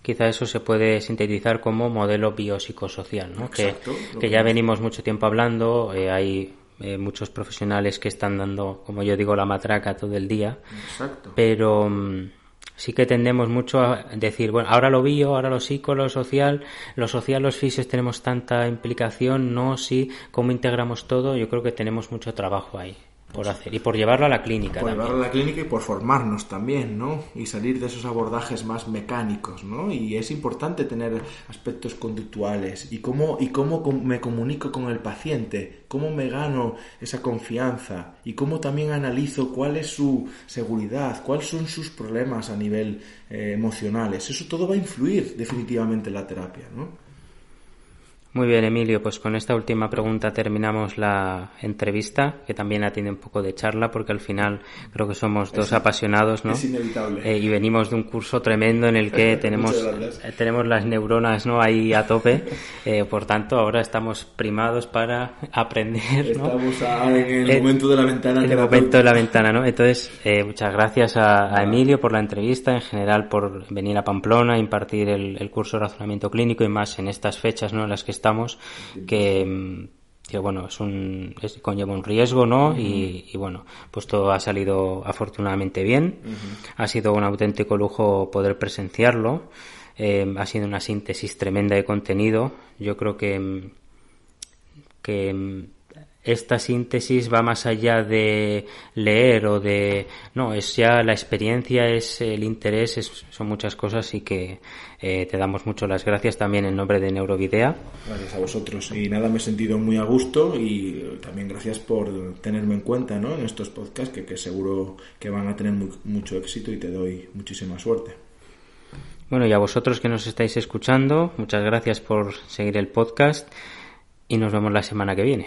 Quizá eso se puede sintetizar como modelo biopsicosocial, ¿no? que, que ya venimos mucho tiempo hablando, eh, hay eh, muchos profesionales que están dando, como yo digo, la matraca todo el día. Exacto. Pero mm, sí que tendemos mucho a decir, bueno, ahora lo bio, ahora lo psico, lo social, lo social, los fisios tenemos tanta implicación, no, sí, cómo integramos todo, yo creo que tenemos mucho trabajo ahí por hacer y por llevarlo a la clínica. Por llevarlo a la clínica y por formarnos también, ¿no? Y salir de esos abordajes más mecánicos, ¿no? Y es importante tener aspectos conductuales y cómo y cómo me comunico con el paciente, cómo me gano esa confianza y cómo también analizo cuál es su seguridad, cuáles son sus problemas a nivel eh, emocionales. Eso todo va a influir definitivamente en la terapia, ¿no? Muy bien, Emilio, pues con esta última pregunta terminamos la entrevista, que también tiene un poco de charla, porque al final creo que somos dos apasionados, ¿no? Es inevitable. Eh, y venimos de un curso tremendo en el que tenemos, eh, tenemos las neuronas, ¿no? Ahí a tope. Eh, por tanto, ahora estamos primados para aprender, Estamos en el, momento de la ventana. En el momento de la ventana, ¿no? Entonces, muchas gracias a, Emilio por la entrevista, en general por venir a Pamplona, impartir el, el curso de razonamiento clínico y más en estas fechas, ¿no? En las que estamos, que, que bueno, es un, conlleva un riesgo, ¿no? y, bueno, pues todo ha salido afortunadamente bien. Ha sido un auténtico lujo poder presenciarlo. Eh, ha sido una síntesis tremenda de contenido. Yo creo que, que esta síntesis va más allá de leer o de no es ya la experiencia es el interés son muchas cosas y que eh, te damos mucho las gracias también en nombre de Neurovidea. Gracias a vosotros. Y nada me he sentido muy a gusto y también gracias por tenerme en cuenta ¿no? en estos podcasts que, que seguro que van a tener mucho éxito y te doy muchísima suerte. Bueno y a vosotros que nos estáis escuchando muchas gracias por seguir el podcast y nos vemos la semana que viene